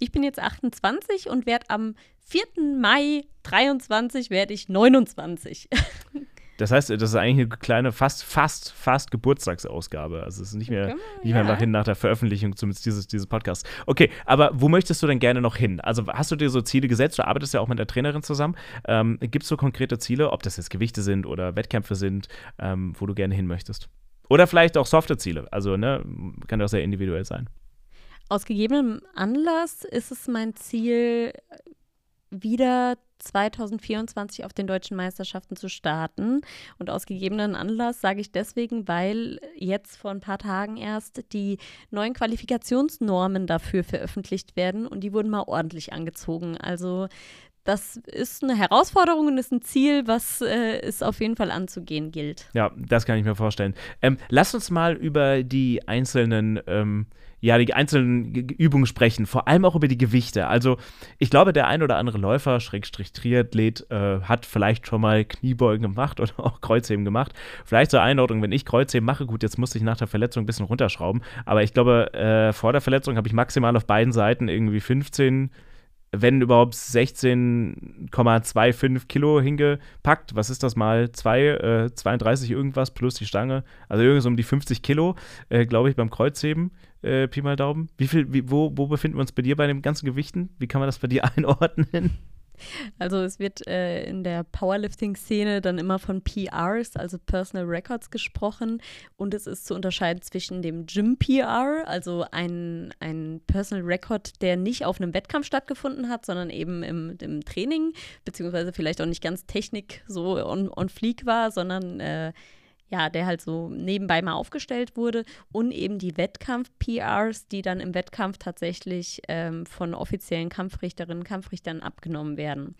Ich bin jetzt 28 und werde am 4. Mai 23 werde ich 29. Das heißt, das ist eigentlich eine kleine, fast, fast, fast Geburtstagsausgabe. Also es ist nicht mehr, okay, nicht mehr ja. nach, nach der Veröffentlichung zumindest dieses, dieses Podcasts. Okay, aber wo möchtest du denn gerne noch hin? Also hast du dir so Ziele gesetzt? Du arbeitest ja auch mit der Trainerin zusammen. Ähm, Gibt es so konkrete Ziele, ob das jetzt Gewichte sind oder Wettkämpfe sind, ähm, wo du gerne hin möchtest? Oder vielleicht auch softe Ziele. Also, ne, kann auch sehr individuell sein. Aus gegebenem Anlass ist es mein Ziel, wieder 2024 auf den deutschen Meisterschaften zu starten. Und aus gegebenen Anlass sage ich deswegen, weil jetzt vor ein paar Tagen erst die neuen Qualifikationsnormen dafür veröffentlicht werden und die wurden mal ordentlich angezogen. Also das ist eine Herausforderung und ist ein Ziel, was äh, es auf jeden Fall anzugehen gilt. Ja, das kann ich mir vorstellen. Ähm, lass uns mal über die einzelnen ähm, ja, die einzelnen Übungen sprechen, vor allem auch über die Gewichte. Also ich glaube, der ein oder andere Läufer, Schrägstrich Triathlet, äh, hat vielleicht schon mal Kniebeugen gemacht oder auch Kreuzheben gemacht. Vielleicht zur Einordnung, wenn ich Kreuzheben mache, gut, jetzt musste ich nach der Verletzung ein bisschen runterschrauben, aber ich glaube, äh, vor der Verletzung habe ich maximal auf beiden Seiten irgendwie 15 wenn überhaupt 16,25 Kilo hingepackt. Was ist das mal? Zwei, äh, 32 irgendwas plus die Stange. Also irgendwas um die 50 Kilo, äh, glaube ich, beim Kreuzheben äh, Pi mal Daumen. Wie viel, wie, wo, wo befinden wir uns bei dir bei den ganzen Gewichten? Wie kann man das bei dir einordnen? Also es wird äh, in der Powerlifting-Szene dann immer von PRs, also Personal Records, gesprochen. Und es ist zu unterscheiden zwischen dem Gym-PR, also ein, ein Personal Record, der nicht auf einem Wettkampf stattgefunden hat, sondern eben im, im Training, beziehungsweise vielleicht auch nicht ganz Technik so on, on fleek war, sondern äh, ja, der halt so nebenbei mal aufgestellt wurde und eben die Wettkampf-PRs, die dann im Wettkampf tatsächlich ähm, von offiziellen Kampfrichterinnen und Kampfrichtern abgenommen werden.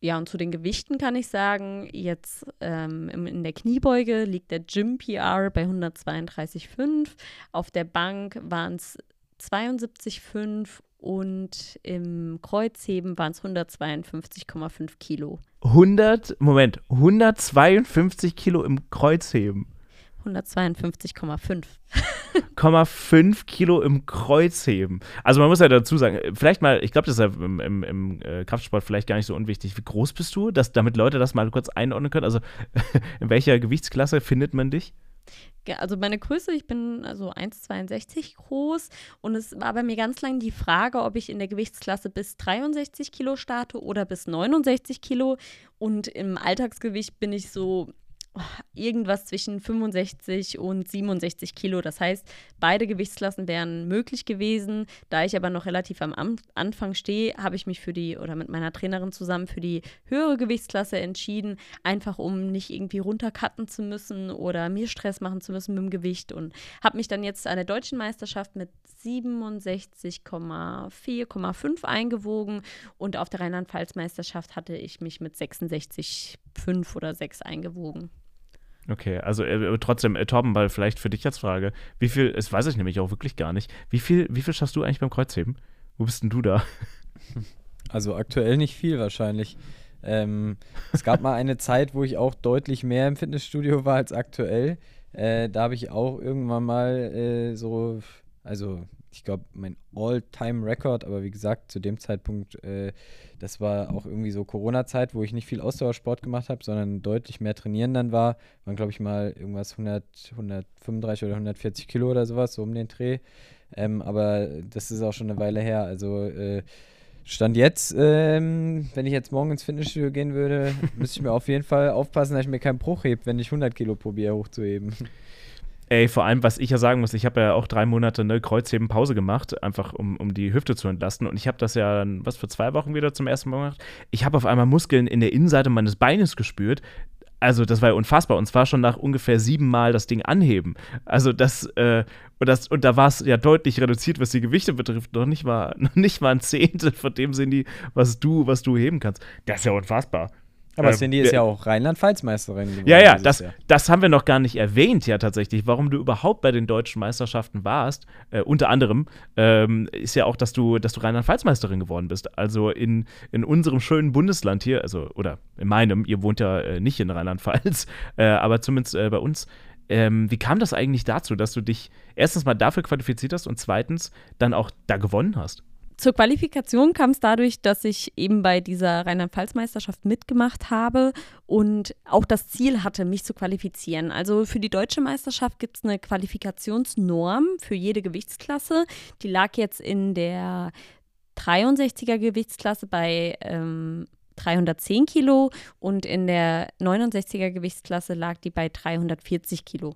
Ja, und zu den Gewichten kann ich sagen, jetzt ähm, in der Kniebeuge liegt der Gym-PR bei 132,5. Auf der Bank waren es 72,5 und im Kreuzheben waren es 152,5 Kilo. 100, Moment, 152 Kilo im Kreuzheben. 152,5. 5 Kilo im Kreuzheben. Also man muss ja dazu sagen, vielleicht mal, ich glaube, das ist ja im, im, im, äh, Kraftsport vielleicht gar nicht so unwichtig. Wie groß bist du, dass, damit Leute das mal kurz einordnen können? Also in welcher Gewichtsklasse findet man dich? Also meine Größe, ich bin also 1,62 groß und es war bei mir ganz lange die Frage, ob ich in der Gewichtsklasse bis 63 Kilo starte oder bis 69 Kilo und im Alltagsgewicht bin ich so irgendwas zwischen 65 und 67 Kilo. Das heißt, beide Gewichtsklassen wären möglich gewesen. Da ich aber noch relativ am Anfang stehe, habe ich mich für die oder mit meiner Trainerin zusammen für die höhere Gewichtsklasse entschieden, einfach um nicht irgendwie runtercutten zu müssen oder mir Stress machen zu müssen mit dem Gewicht und habe mich dann jetzt an der deutschen Meisterschaft mit 67,4,5 eingewogen und auf der Rheinland-Pfalz-Meisterschaft hatte ich mich mit 66,5 oder 6 eingewogen. Okay, also äh, trotzdem, äh, Torben, weil vielleicht für dich jetzt Frage, wie viel, das weiß ich nämlich auch wirklich gar nicht, wie viel, wie viel schaffst du eigentlich beim Kreuzheben? Wo bist denn du da? Also aktuell nicht viel wahrscheinlich. Ähm, es gab mal eine Zeit, wo ich auch deutlich mehr im Fitnessstudio war als aktuell. Äh, da habe ich auch irgendwann mal äh, so, also ich glaube, mein All-Time-Record, aber wie gesagt, zu dem Zeitpunkt, äh, das war auch irgendwie so Corona-Zeit, wo ich nicht viel Ausdauersport gemacht habe, sondern deutlich mehr trainieren dann war. Waren, glaube ich, mal irgendwas 100, 135 oder 140 Kilo oder sowas, so um den Dreh. Ähm, aber das ist auch schon eine Weile her. Also, äh, Stand jetzt, ähm, wenn ich jetzt morgen ins Fitnessstudio gehen würde, müsste ich mir auf jeden Fall aufpassen, dass ich mir keinen Bruch hebe, wenn ich 100 Kilo probiere hochzuheben. Ey, vor allem, was ich ja sagen muss, ich habe ja auch drei Monate eine Kreuzheben-Pause gemacht, einfach um, um die Hüfte zu entlasten. Und ich habe das ja dann, was, für zwei Wochen wieder zum ersten Mal gemacht. Ich habe auf einmal Muskeln in der Innenseite meines Beines gespürt. Also, das war ja unfassbar. Und zwar schon nach ungefähr sieben Mal das Ding anheben. Also, das, äh, und, das, und da war es ja deutlich reduziert, was die Gewichte betrifft. Noch nicht mal, noch nicht mal ein Zehntel von dem sind die, was du, was du heben kannst. Das ist ja unfassbar. Aber ähm, Cindy ist ja auch Rheinland-Pfalz-Meisterin geworden. Ja, ja, das, das haben wir noch gar nicht erwähnt, ja, tatsächlich. Warum du überhaupt bei den deutschen Meisterschaften warst, äh, unter anderem, ähm, ist ja auch, dass du, dass du Rheinland-Pfalz-Meisterin geworden bist. Also in, in unserem schönen Bundesland hier, also, oder in meinem, ihr wohnt ja äh, nicht in Rheinland-Pfalz, äh, aber zumindest äh, bei uns. Ähm, wie kam das eigentlich dazu, dass du dich erstens mal dafür qualifiziert hast und zweitens dann auch da gewonnen hast? Zur Qualifikation kam es dadurch, dass ich eben bei dieser Rheinland-Pfalz-Meisterschaft mitgemacht habe und auch das Ziel hatte, mich zu qualifizieren. Also für die deutsche Meisterschaft gibt es eine Qualifikationsnorm für jede Gewichtsklasse. Die lag jetzt in der 63er Gewichtsklasse bei ähm, 310 Kilo und in der 69er Gewichtsklasse lag die bei 340 Kilo.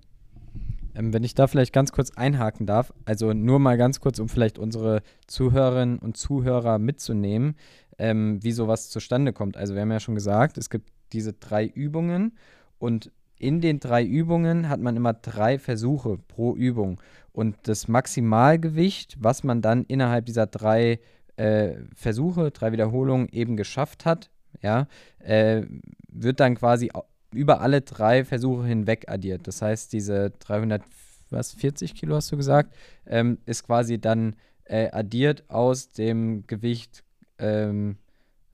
Ähm, wenn ich da vielleicht ganz kurz einhaken darf, also nur mal ganz kurz, um vielleicht unsere Zuhörerinnen und Zuhörer mitzunehmen, ähm, wie sowas zustande kommt. Also wir haben ja schon gesagt, es gibt diese drei Übungen und in den drei Übungen hat man immer drei Versuche pro Übung. Und das Maximalgewicht, was man dann innerhalb dieser drei äh, Versuche, drei Wiederholungen eben geschafft hat, ja, äh, wird dann quasi über alle drei Versuche hinweg addiert. Das heißt, diese 340 Kilo, hast du gesagt, ähm, ist quasi dann äh, addiert aus dem Gewicht, ähm,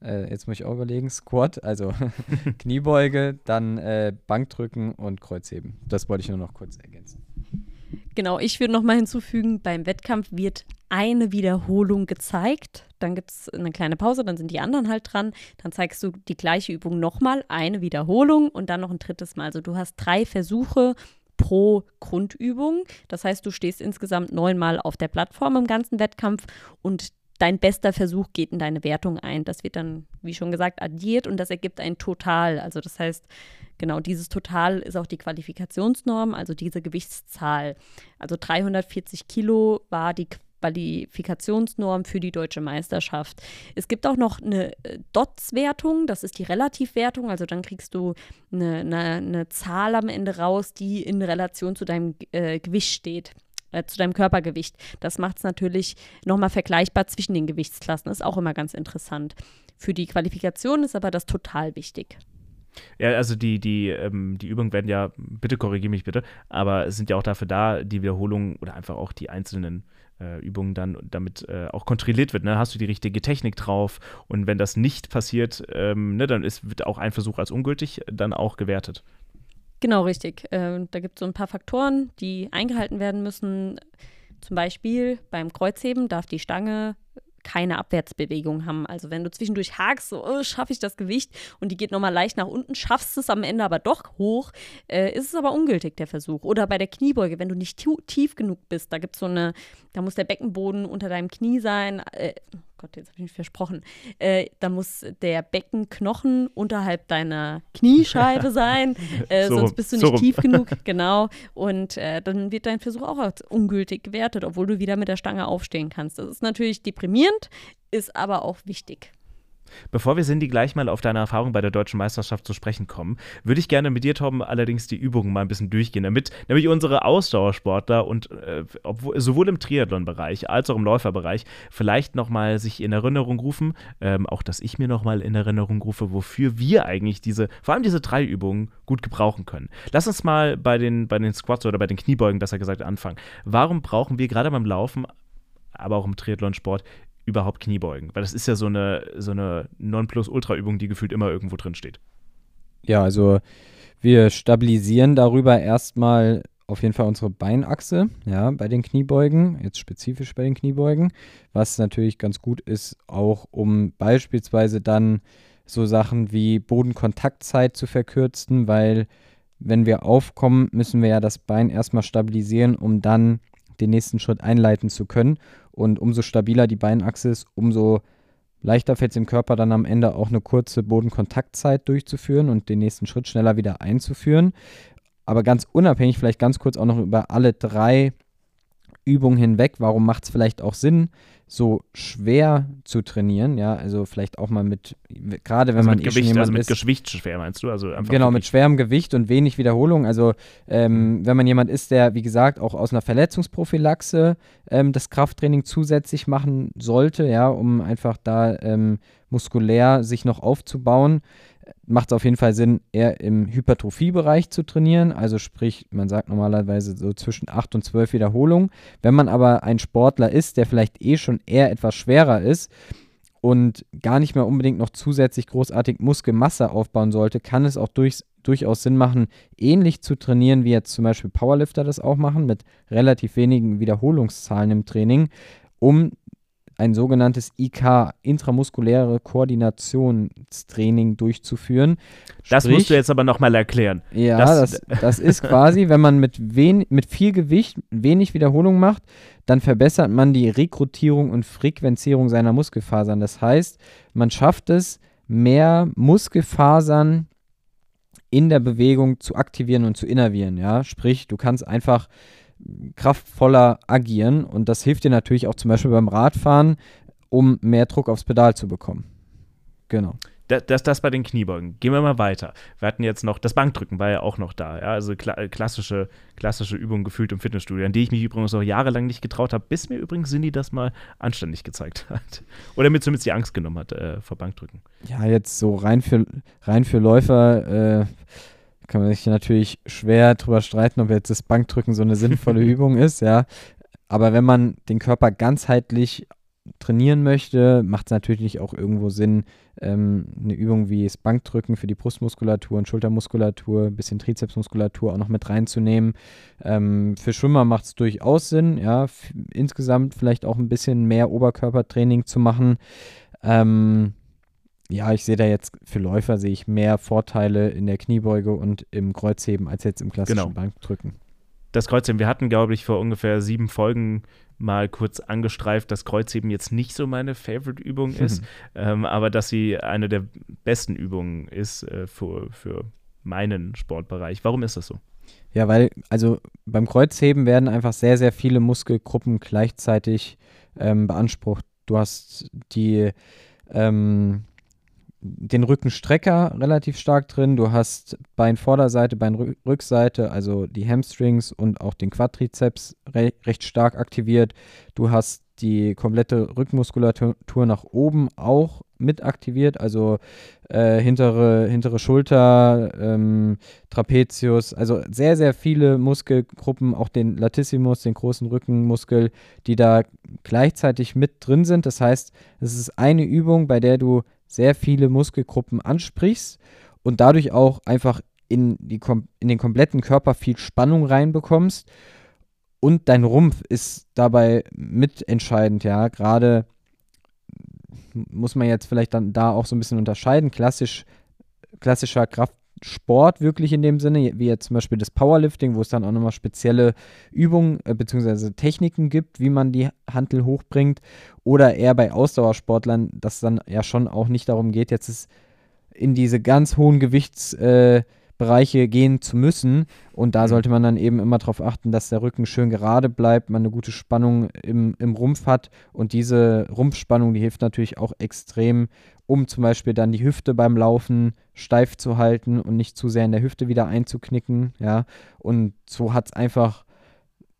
äh, jetzt muss ich auch überlegen, Squat, also Kniebeuge, dann äh, Bankdrücken und Kreuzheben. Das wollte ich nur noch kurz ergänzen. Genau, ich würde noch mal hinzufügen, beim Wettkampf wird eine Wiederholung gezeigt. Dann gibt es eine kleine Pause, dann sind die anderen halt dran. Dann zeigst du die gleiche Übung nochmal, eine Wiederholung und dann noch ein drittes Mal. Also du hast drei Versuche pro Grundübung. Das heißt, du stehst insgesamt neunmal auf der Plattform im ganzen Wettkampf und dein bester Versuch geht in deine Wertung ein. Das wird dann, wie schon gesagt, addiert und das ergibt ein Total. Also das heißt, genau dieses Total ist auch die Qualifikationsnorm, also diese Gewichtszahl. Also 340 Kilo war die Qualifikationsnorm für die deutsche Meisterschaft. Es gibt auch noch eine äh, DOTS-Wertung, das ist die Relativwertung, also dann kriegst du eine, eine, eine, Zahl am Ende raus, die in Relation zu deinem äh, Gewicht steht. Äh, zu deinem Körpergewicht. Das macht es natürlich nochmal vergleichbar zwischen den Gewichtsklassen. Ist auch immer ganz interessant. Für die Qualifikation ist aber das total wichtig. Ja, also die, die, ähm, die Übungen werden ja, bitte korrigiere mich bitte, aber es sind ja auch dafür da, die Wiederholungen oder einfach auch die einzelnen äh, Übungen dann damit äh, auch kontrolliert wird. Ne? Hast du die richtige Technik drauf? Und wenn das nicht passiert, ähm, ne, dann ist, wird auch ein Versuch als ungültig dann auch gewertet. Genau, richtig. Äh, da gibt es so ein paar Faktoren, die eingehalten werden müssen. Zum Beispiel beim Kreuzheben darf die Stange keine Abwärtsbewegung haben. Also wenn du zwischendurch hakst, so oh, schaffe ich das Gewicht und die geht nochmal leicht nach unten, schaffst es am Ende aber doch hoch, äh, ist es aber ungültig, der Versuch. Oder bei der Kniebeuge, wenn du nicht tief genug bist, da gibt es so eine, da muss der Beckenboden unter deinem Knie sein. Äh, Gott, jetzt habe ich mich versprochen. Äh, da muss der Beckenknochen unterhalb deiner Kniescheibe sein, äh, so, sonst bist du nicht so tief genug. Genau. Und äh, dann wird dein Versuch auch als ungültig gewertet, obwohl du wieder mit der Stange aufstehen kannst. Das ist natürlich deprimierend, ist aber auch wichtig. Bevor wir Cindy gleich mal auf deine Erfahrung bei der deutschen Meisterschaft zu sprechen kommen, würde ich gerne mit dir, Torben, allerdings die Übungen mal ein bisschen durchgehen, damit nämlich unsere Ausdauersportler und äh, obwohl, sowohl im Triathlon-Bereich als auch im Läuferbereich vielleicht nochmal sich in Erinnerung rufen, ähm, auch dass ich mir nochmal in Erinnerung rufe, wofür wir eigentlich diese, vor allem diese drei Übungen gut gebrauchen können. Lass uns mal bei den, bei den Squats oder bei den Kniebeugen besser gesagt anfangen. Warum brauchen wir gerade beim Laufen aber auch im Triathlonsport überhaupt Kniebeugen? Weil das ist ja so eine, so eine Nonplusultra-Übung, die gefühlt immer irgendwo drin steht. Ja, also wir stabilisieren darüber erstmal auf jeden Fall unsere Beinachse, ja, bei den Kniebeugen, jetzt spezifisch bei den Kniebeugen, was natürlich ganz gut ist, auch um beispielsweise dann so Sachen wie Bodenkontaktzeit zu verkürzen, weil wenn wir aufkommen, müssen wir ja das Bein erstmal stabilisieren, um dann den nächsten Schritt einleiten zu können. Und umso stabiler die Beinachse ist, umso Leichter fällt es dem Körper dann am Ende auch eine kurze Bodenkontaktzeit durchzuführen und den nächsten Schritt schneller wieder einzuführen. Aber ganz unabhängig, vielleicht ganz kurz auch noch über alle drei Übungen hinweg, warum macht es vielleicht auch Sinn, so schwer zu trainieren, ja, also vielleicht auch mal mit, gerade wenn also man mit eh Gewicht, also mit ist, Gewicht schwer meinst du? Also einfach genau, mit schwerem Gewicht und wenig Wiederholung. Also ähm, wenn man jemand ist, der, wie gesagt, auch aus einer Verletzungsprophylaxe ähm, das Krafttraining zusätzlich machen sollte, ja, um einfach da ähm, muskulär sich noch aufzubauen, macht es auf jeden Fall Sinn, eher im Hypertrophiebereich zu trainieren. Also sprich, man sagt normalerweise so zwischen 8 und 12 Wiederholungen. Wenn man aber ein Sportler ist, der vielleicht eh schon eher etwas schwerer ist, und gar nicht mehr unbedingt noch zusätzlich großartig Muskelmasse aufbauen sollte, kann es auch durchs, durchaus Sinn machen, ähnlich zu trainieren, wie jetzt zum Beispiel Powerlifter das auch machen, mit relativ wenigen Wiederholungszahlen im Training, um ein sogenanntes IK, intramuskuläre Koordinationstraining durchzuführen. Das Sprich- musst du jetzt aber nochmal erklären. ja, Das- das, das, ist quasi, wenn man mit, wen, mit viel Gewicht wenig Wiederholung macht, dann verbessert man die Rekrutierung und Frequenzierung seiner Muskelfasern. Das heißt, man schafft es, mehr Muskelfasern in der Bewegung zu aktivieren und zu innervieren. Ja? Sprich, du kannst einfach kraftvoller agieren und das hilft dir natürlich auch zum Beispiel beim Radfahren, um mehr Druck aufs Pedal zu bekommen. Genau. Das, das, das bei den Kniebeugen. Gehen wir mal weiter. Wir hatten jetzt noch, das Bankdrücken war ja auch noch da. Ja? Also kla äh, klassische, klassische Übungen gefühlt im Fitnessstudio, an die ich mich übrigens auch jahrelang nicht getraut habe, bis mir übrigens Cindy das mal anständig gezeigt hat. Oder mir zumindest die Angst genommen hat äh, vor Bankdrücken. Ja, jetzt so rein für, rein für Läufer äh, kann man sich natürlich schwer drüber streiten, ob jetzt das Bankdrücken so eine sinnvolle Übung ist, ja. Aber wenn man den Körper ganzheitlich trainieren möchte, macht es natürlich auch irgendwo Sinn, ähm, eine Übung wie das Bankdrücken für die Brustmuskulatur und Schultermuskulatur, ein bisschen Trizepsmuskulatur auch noch mit reinzunehmen. Ähm, für Schwimmer macht es durchaus Sinn, ja, insgesamt vielleicht auch ein bisschen mehr Oberkörpertraining zu machen. Ähm, ja, ich sehe da jetzt für Läufer sehe ich mehr Vorteile in der Kniebeuge und im Kreuzheben als jetzt im klassischen Genau. Bankdrücken. Das Kreuzheben, wir hatten, glaube ich, vor ungefähr sieben Folgen mal kurz angestreift, dass Kreuzheben jetzt nicht so meine Favorite-Übung ist, ähm, aber dass sie eine der besten Übungen ist äh, für, für meinen Sportbereich. Warum ist das so? Ja, weil, also beim Kreuzheben werden einfach sehr, sehr viele Muskelgruppen gleichzeitig ähm, beansprucht. Du hast die, ähm, den Rückenstrecker relativ stark drin, du hast Beinvorderseite, Beinrückseite, also die Hamstrings und auch den Quadrizeps re recht stark aktiviert. Du hast die komplette Rückenmuskulatur nach oben auch mit aktiviert, also äh, hintere, hintere Schulter, ähm, Trapezius, also sehr, sehr viele Muskelgruppen, auch den Latissimus, den großen Rückenmuskel, die da gleichzeitig mit drin sind. Das heißt, es ist eine Übung, bei der du sehr viele Muskelgruppen ansprichst und dadurch auch einfach in, die, in den kompletten Körper viel Spannung reinbekommst. Und dein Rumpf ist dabei mitentscheidend, ja. Gerade muss man jetzt vielleicht dann da auch so ein bisschen unterscheiden. Klassisch, klassischer Kraftsport wirklich in dem Sinne, wie jetzt zum Beispiel das Powerlifting, wo es dann auch nochmal spezielle Übungen äh, bzw. Techniken gibt, wie man die Hantel hochbringt. Oder eher bei Ausdauersportlern, dass dann ja schon auch nicht darum geht, jetzt es in diese ganz hohen Gewichtsbereiche äh, gehen zu müssen. Und da Mhm. sollte man dann eben immer darauf achten, dass der Rücken schön gerade bleibt, man eine gute Spannung im, im Rumpf hat. Und diese Rumpfspannung, die hilft natürlich auch extrem, um zum Beispiel dann die Hüfte beim Laufen steif zu halten und nicht zu sehr in der Hüfte wieder einzuknicken. Ja, und so hat es einfach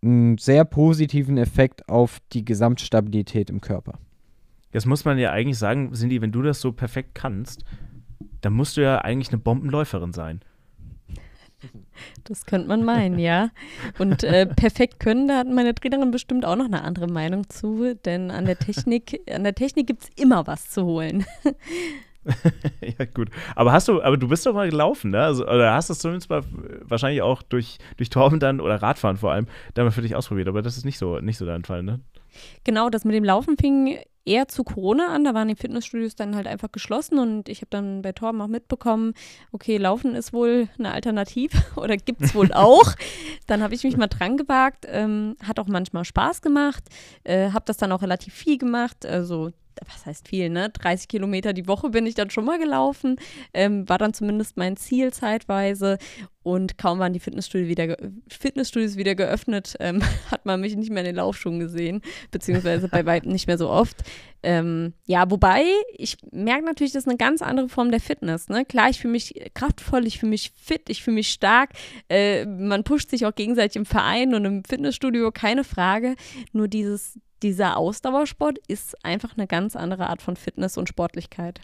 einen sehr positiven Effekt auf die Gesamtstabilität im Körper. Jetzt muss man ja eigentlich sagen, Cindy, wenn du das so perfekt kannst, dann musst du ja eigentlich eine Bombenläuferin sein. Das könnte man meinen, ja. Und äh, perfekt können, da hat meine Trainerin bestimmt auch noch eine andere Meinung zu, denn an der Technik, an der Technik gibt es immer was zu holen. ja, gut. Aber hast du, aber du bist doch mal gelaufen, ne? Also, oder hast du es zumindest mal wahrscheinlich auch durch, durch Torben dann oder Radfahren vor allem dann mal für dich ausprobiert, aber das ist nicht so, nicht so dein Fall, ne? Genau, das mit dem Laufen fing eher zu Corona an. Da waren die Fitnessstudios dann halt einfach geschlossen und ich habe dann bei Torben auch mitbekommen, okay, Laufen ist wohl eine Alternative oder gibt es wohl auch. dann habe ich mich mal dran gewagt, ähm, hat auch manchmal Spaß gemacht, äh, habe das dann auch relativ viel gemacht, also was heißt viel, ne? 30 Kilometer die Woche bin ich dann schon mal gelaufen, ähm, war dann zumindest mein Ziel zeitweise und kaum waren die Fitnessstudios wieder, Fitnessstudios wieder geöffnet, ähm, hat man mich nicht mehr in den Laufschuhen gesehen, beziehungsweise bei weitem nicht mehr so oft. Ähm, ja, wobei ich merke natürlich, das ist eine ganz andere Form der Fitness. Ne? Klar, ich fühle mich kraftvoll, ich fühle mich fit, ich fühle mich stark. Äh, man pusht sich auch gegenseitig im Verein und im Fitnessstudio, keine Frage. Nur dieses dieser Ausdauersport ist einfach eine ganz andere Art von Fitness und Sportlichkeit.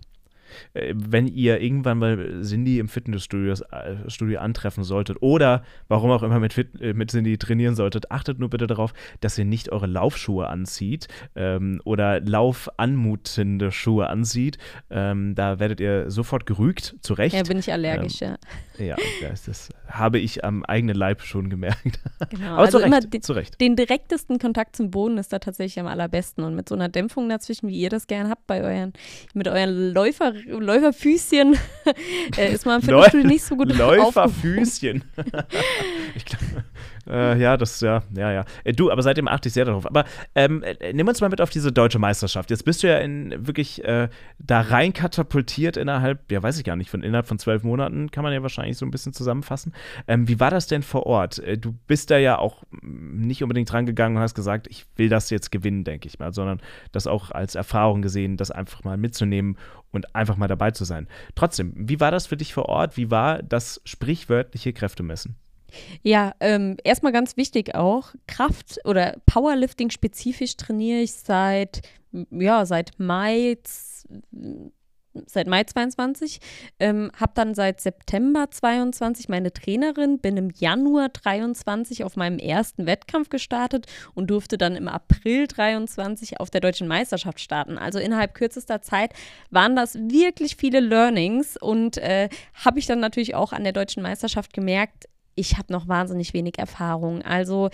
Äh, wenn ihr irgendwann mal Cindy im Fitnessstudio äh, Studio antreffen solltet oder warum auch immer mit, Fit, äh, mit Cindy trainieren solltet, achtet nur bitte darauf, dass ihr nicht eure Laufschuhe anzieht ähm, oder laufanmutende Schuhe anzieht. Ähm, da werdet ihr sofort gerügt, zu Recht. Ja, bin ich allergisch, ähm, ja. Ja, das, das, habe ich am eigenen Leib schon gemerkt. Genau, Aber also zu, Recht, den, zu Recht. Den direktesten Kontakt zum Boden ist da tatsächlich am allerbesten und mit so einer Dämpfung dazwischen, wie ihr das gern habt bei euren, mit euren Läufer Läuferfüßchen äh, ist man im Fitnessstudio nicht so gut Läuferfüßchen. ich glaube, äh, ja, das, ja, ja, ja. Äh, du, aber seitdem achte ich sehr darauf. Aber ähm, äh, nimm uns mal mit auf diese deutsche Meisterschaft. Jetzt bist du ja in wirklich äh, da rein katapultiert innerhalb, ja, weiß ich gar nicht, von innerhalb von zwölf Monaten kann man ja wahrscheinlich so ein bisschen zusammenfassen. Ähm, wie war das denn vor Ort? Äh, du bist da ja auch nicht unbedingt dran gegangen und hast gesagt, ich will das jetzt gewinnen, denke ich mal, sondern das auch als Erfahrung gesehen, das einfach mal mitzunehmen und einfach mal dabei zu sein. Trotzdem, wie war das für dich vor Ort? Wie war das sprichwörtliche Kräftemessen? Ja, ähm, erstmal ganz wichtig auch, Kraft- oder Powerlifting spezifisch trainiere ich seit, ja, seit Mai seit Mai 22, ähm, habe dann seit September 22 meine Trainerin, bin im Januar 23 auf meinem ersten Wettkampf gestartet und durfte dann im April 23 auf der deutschen Meisterschaft starten. Also innerhalb kürzester Zeit waren das wirklich viele Learnings und äh, habe ich dann natürlich auch an der deutschen Meisterschaft gemerkt, ich habe noch wahnsinnig wenig Erfahrung. Also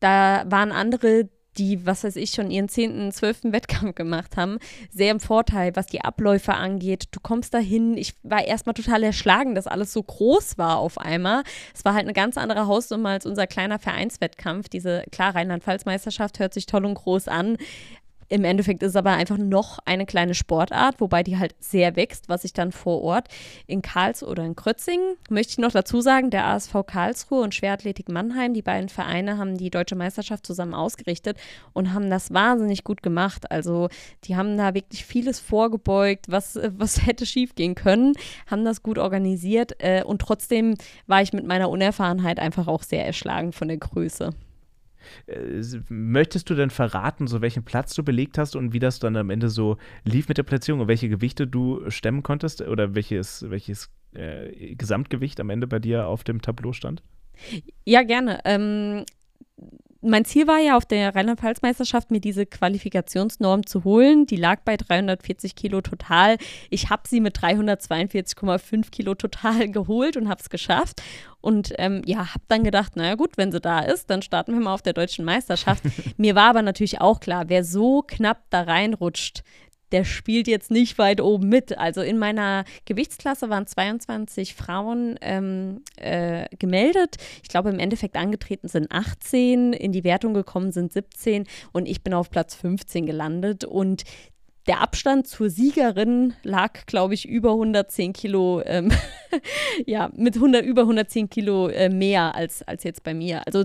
da waren andere, die, was weiß ich, schon ihren zehnten, zwölften Wettkampf gemacht haben, sehr im Vorteil, was die Abläufe angeht. Du kommst dahin. Ich war erstmal total erschlagen, dass alles so groß war auf einmal. Es war halt eine ganz andere Hausnummer als unser kleiner Vereinswettkampf. Diese, klar, Rheinland-Pfalz-Meisterschaft hört sich toll und groß an. Im Endeffekt ist es aber einfach noch eine kleine Sportart, wobei die halt sehr wächst, was ich dann vor Ort in Karlsruhe oder in Krötzingen, möchte ich noch dazu sagen, der ASV Karlsruhe und Schwerathletik Mannheim, die beiden Vereine haben die deutsche Meisterschaft zusammen ausgerichtet und haben das wahnsinnig gut gemacht. Also die haben da wirklich vieles vorgebeugt, was, was hätte schiefgehen können, haben das gut organisiert äh, und trotzdem war ich mit meiner Unerfahrenheit einfach auch sehr erschlagen von der Größe. Äh, möchtest du denn verraten, so welchen Platz du belegt hast und wie das dann am Ende so lief mit der Platzierung und welche Gewichte du stemmen konntest oder welches, welches äh, Gesamtgewicht am Ende bei dir auf dem Tableau stand? Ja, gerne. Ähm, mein Ziel war ja auf der Rheinland-Pfalz-Meisterschaft, mir diese Qualifikationsnorm zu holen. Die lag bei 340 Kilo total. Ich habe sie mit 342,5 Kilo total geholt und habe es geschafft. Und ähm, ja, habe dann gedacht, naja gut, wenn sie da ist, dann starten wir mal auf der deutschen Meisterschaft. Mir war aber natürlich auch klar, wer so knapp da reinrutscht, der spielt jetzt nicht weit oben mit. Also in meiner Gewichtsklasse waren 22 Frauen ähm, äh, gemeldet. Ich glaube, im Endeffekt angetreten sind 18, in die Wertung gekommen sind 17 und ich bin auf Platz 15 gelandet. Und der Abstand zur Siegerin lag, glaube ich, über 110 Kilo, ähm, ja, mit 100, über 110 Kilo äh, mehr als, als jetzt bei mir. Also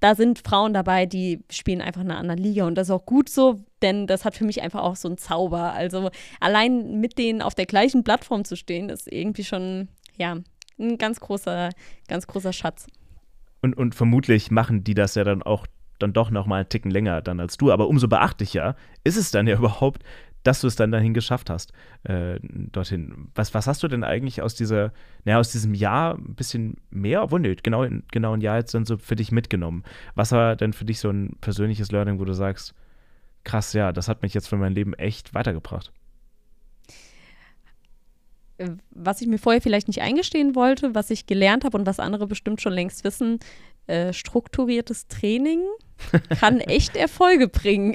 da sind Frauen dabei, die spielen einfach in einer anderen Liga und das ist auch gut so, denn das hat für mich einfach auch so einen Zauber. Also allein mit denen auf der gleichen Plattform zu stehen, ist irgendwie schon, ja, ein ganz großer, ganz großer Schatz. Und, und vermutlich machen die das ja dann auch dann doch noch mal einen Ticken länger dann als du, aber umso beachtlicher ist es dann ja überhaupt, dass du es dann dahin geschafft hast, äh, dorthin. Was, was hast du denn eigentlich aus dieser, naja, aus diesem Jahr ein bisschen mehr, obwohl, nee, genau, genau ein Jahr jetzt dann so für dich mitgenommen? Was war denn für dich so ein persönliches Learning, wo du sagst, krass, ja, das hat mich jetzt für mein Leben echt weitergebracht? Was ich mir vorher vielleicht nicht eingestehen wollte, was ich gelernt habe und was andere bestimmt schon längst wissen, äh, strukturiertes Training kann echt Erfolge bringen.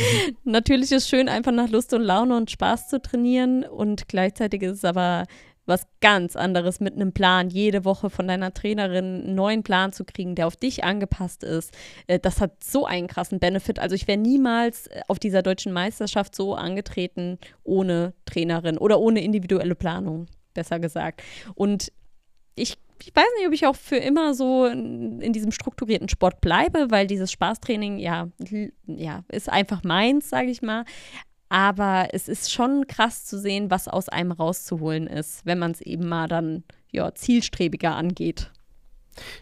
Natürlich ist es schön, einfach nach Lust und Laune und Spaß zu trainieren und gleichzeitig ist es aber was ganz anderes mit einem Plan, jede Woche von deiner Trainerin einen neuen Plan zu kriegen, der auf dich angepasst ist. Äh, das hat so einen krassen Benefit. Also ich wäre niemals äh, auf dieser deutschen Meisterschaft so angetreten ohne Trainerin oder ohne individuelle Planung, besser gesagt. Und ich ich weiß nicht, ob ich auch für immer so in, diesem strukturierten Sport bleibe, weil dieses Spaßtraining, ja, ja, ist einfach meins, sage ich mal. Aber es ist schon krass zu sehen, was aus einem rauszuholen ist, wenn man es eben mal dann ja, zielstrebiger angeht.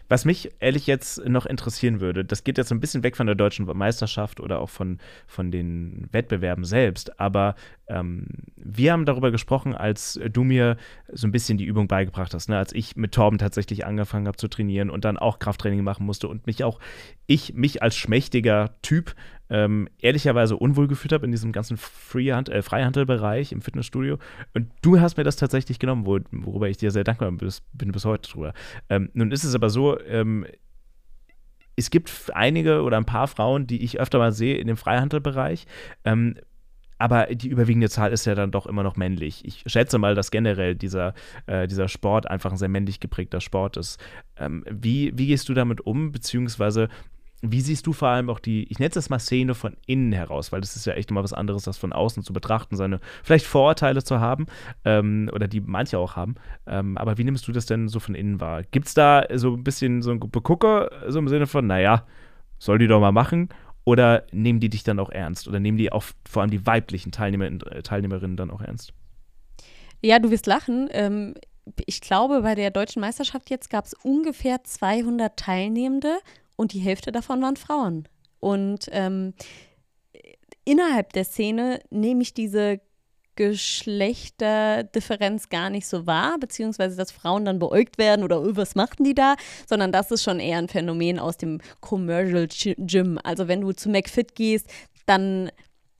Was mich ehrlich jetzt noch interessieren würde, das geht jetzt ein bisschen weg von der deutschen Meisterschaft oder auch von, von den Wettbewerben selbst, aber ähm, wir haben darüber gesprochen, als du mir so ein bisschen die Übung beigebracht hast, ne? als ich mit Torben tatsächlich angefangen habe zu trainieren und dann auch Krafttraining machen musste und mich auch, ich mich als schmächtiger Typ ähm, ehrlicherweise unwohl gefühlt habe in diesem ganzen Freehand äh, Freihandelbereich im Fitnessstudio. Und du hast mir das tatsächlich genommen, wo, worüber ich dir sehr dankbar bin, bin bis heute drüber. Ähm, nun ist es aber so, ähm, es gibt einige oder ein paar Frauen, die ich öfter mal sehe in dem Freihandelbereich. Ähm, aber die überwiegende Zahl ist ja dann doch immer noch männlich. Ich schätze mal, dass generell dieser, äh, dieser Sport einfach ein sehr männlich geprägter Sport ist. Ähm, wie, wie gehst du damit um, beziehungsweise wie siehst du vor allem auch die, ich nenne es mal Szene von innen heraus, weil das ist ja echt immer was anderes, das von außen zu betrachten, seine vielleicht Vorurteile zu haben ähm, oder die manche auch haben. Ähm, aber wie nimmst du das denn so von innen wahr? Gibt es da so ein bisschen so ein Begucker, so im Sinne von, naja, soll die doch mal machen? Oder nehmen die dich dann auch ernst? Oder nehmen die auch vor allem die weiblichen Teilnehmer, äh, Teilnehmerinnen dann auch ernst? Ja, du wirst lachen. Ähm, ich glaube, bei der deutschen Meisterschaft jetzt gab es ungefähr 200 Teilnehmende und die Hälfte davon waren Frauen. Und ähm, innerhalb der Szene nehme ich diese Geschlechterdifferenz gar nicht so wahr, beziehungsweise dass Frauen dann beäugt werden oder oh, was machten die da, sondern das ist schon eher ein Phänomen aus dem Commercial Gym. Also wenn du zu McFit gehst, dann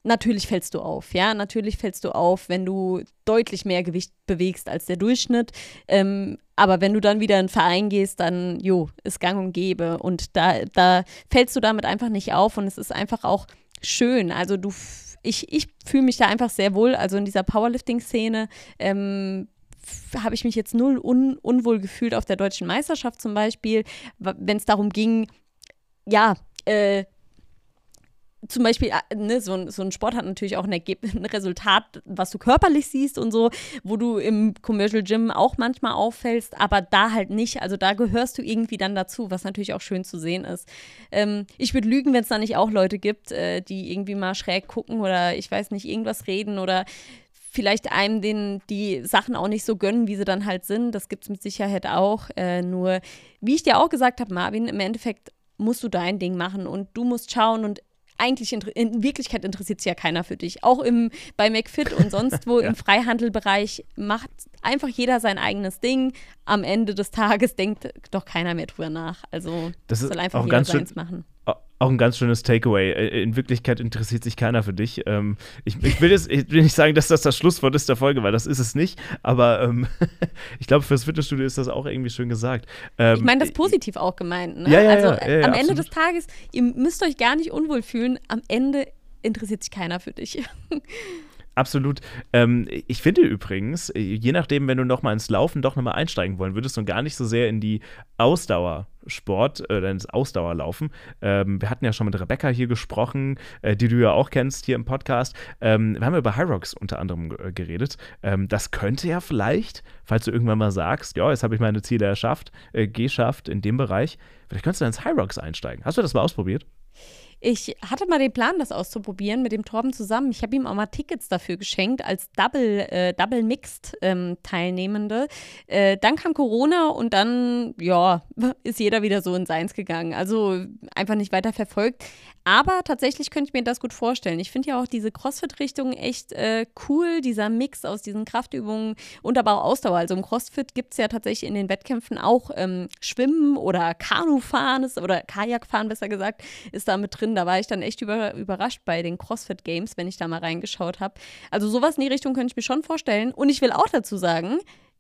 natürlich fällst du auf, ja, natürlich fällst du auf, wenn du deutlich mehr Gewicht bewegst als der Durchschnitt. Ähm, aber wenn du dann wieder in einen Verein gehst, dann, jo, ist gang und gäbe. Und da, da fällst du damit einfach nicht auf und es ist einfach auch schön. Also du, ich, ich fühle mich da einfach sehr wohl. Also in dieser Powerlifting-Szene ähm, habe ich mich jetzt null un, unwohl gefühlt auf der deutschen Meisterschaft zum Beispiel, wenn es darum ging, ja, äh, zum Beispiel, äh, ne, so, ein, so ein Sport hat natürlich auch ein, Ergebnis, ein Resultat, was du körperlich siehst und so, wo du im Commercial Gym auch manchmal auffällst, aber da halt nicht. Also da gehörst du irgendwie dann dazu, was natürlich auch schön zu sehen ist. Ähm, ich würde lügen, wenn es da nicht auch Leute gibt, äh, die irgendwie mal schräg gucken oder ich weiß nicht, irgendwas reden oder vielleicht einem den die Sachen auch nicht so gönnen, wie sie dann halt sind. Das gibt es mit Sicherheit auch. Äh, nur, wie ich dir auch gesagt habe, Marvin, im Endeffekt musst du dein Ding machen und du musst schauen und eigentlich in Wirklichkeit interessiert sich ja keiner für dich. Auch im, bei McFit und sonst wo ja. im Freihandelbereich macht einfach jeder sein eigenes Ding. Am Ende des Tages denkt doch keiner mehr drüber nach. Also das soll einfach jeder seins machen auch ein ganz schönes Takeaway. Äh, in Wirklichkeit interessiert sich keiner für dich. Ähm, ich, ich, will jetzt ich will nicht sagen, dass das das Schlusswort ist der Folge, weil das ist es nicht. Aber ähm, ich glaube, fürs Fitnessstudio ist das auch irgendwie schön gesagt. Ähm, ich meine das positiv auch gemeint. Ne? Ja, ja, also ja, ja, am Ende des Tages, ihr müsst euch gar nicht unwohl fühlen. Am Ende interessiert sich keiner für dich. Absolut. Ähm, ich finde übrigens, je nachdem, wenn du noch mal ins Laufen doch noch mal einsteigen wollen würdest und gar nicht so sehr in die Ausdauersport äh, oder ins Ausdauerlaufen. Ähm, wir hatten ja schon mit Rebecca hier gesprochen, äh, die du ja auch kennst hier im Podcast. Ähm, wir haben über High Rocks unter anderem äh, geredet. Ähm, das könnte ja vielleicht, falls du irgendwann mal sagst, ja, jetzt habe ich meine Ziele erschafft, äh, geschafft in dem Bereich, vielleicht könntest du dann ins Rocks einsteigen. Hast du das mal ausprobiert? Ich hatte mal den Plan, das auszuprobieren mit dem Torben zusammen. Ich habe ihm auch mal Tickets dafür geschenkt als Double, äh, Double Mixed ähm, Teilnehmende. Äh, dann kam Corona und dann, ja, ist jeder wieder so in seins gegangen. Also einfach nicht weiter verfolgt. Aber tatsächlich könnte ich mir das gut vorstellen. Ich finde ja auch diese CrossFit-Richtung echt äh, cool, dieser Mix aus diesen Kraftübungen und aber auch Ausdauer. Also im CrossFit gibt es ja tatsächlich in den Wettkämpfen auch ähm, Schwimmen oder Kanufahren oder Kajakfahren, besser gesagt, ist da mit drin da war ich dann echt über, überrascht bei den CrossFit Games, wenn ich da mal reingeschaut habe. Also sowas in die Richtung könnte ich mir schon vorstellen. Und ich will auch dazu sagen,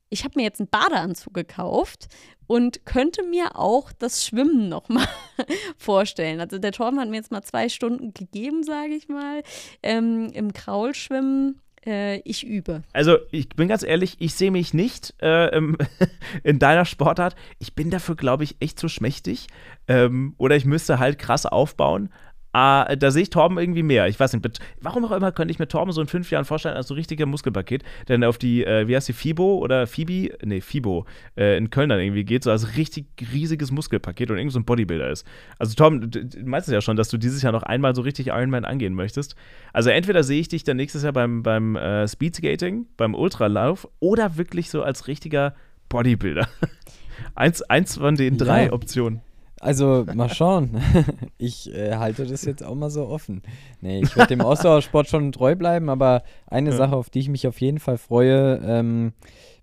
ich habe mir jetzt einen Badeanzug gekauft und könnte mir auch das Schwimmen noch mal vorstellen. Also der Torben hat mir jetzt mal zwei Stunden gegeben, sage ich mal, ähm, im Kraulschwimmen äh, ich übe. Also ich bin ganz ehrlich, ich sehe mich nicht äh, in deiner Sportart. Ich bin dafür, glaube ich, echt zu schmächtig. Ähm, oder ich müsste halt krass aufbauen. Uh, da sehe ich Torben irgendwie mehr. Ich weiß nicht, warum auch immer könnte ich mir Torben so in fünf Jahren vorstellen als so richtiger Muskelpaket, denn auf die, äh, wie heißt die, FIBO oder Fibi, nee, FIBO, äh, in Köln dann irgendwie geht, so als richtig riesiges Muskelpaket und irgendwie so ein Bodybuilder ist. Also Torben, du, du meinst es ja schon, dass du dieses Jahr noch einmal so richtig Ironman angehen möchtest. Also entweder sehe ich dich dann nächstes Jahr beim, beim äh, Speedskating, beim Ultralauf oder wirklich so als richtiger Bodybuilder. eins, eins von den drei ja. Optionen. Also mal schauen. Ich äh, halte das jetzt auch mal so offen. Nee, ich werde dem Ausdauersport schon treu bleiben, aber eine ja. Sache, auf die ich mich auf jeden Fall freue, ähm,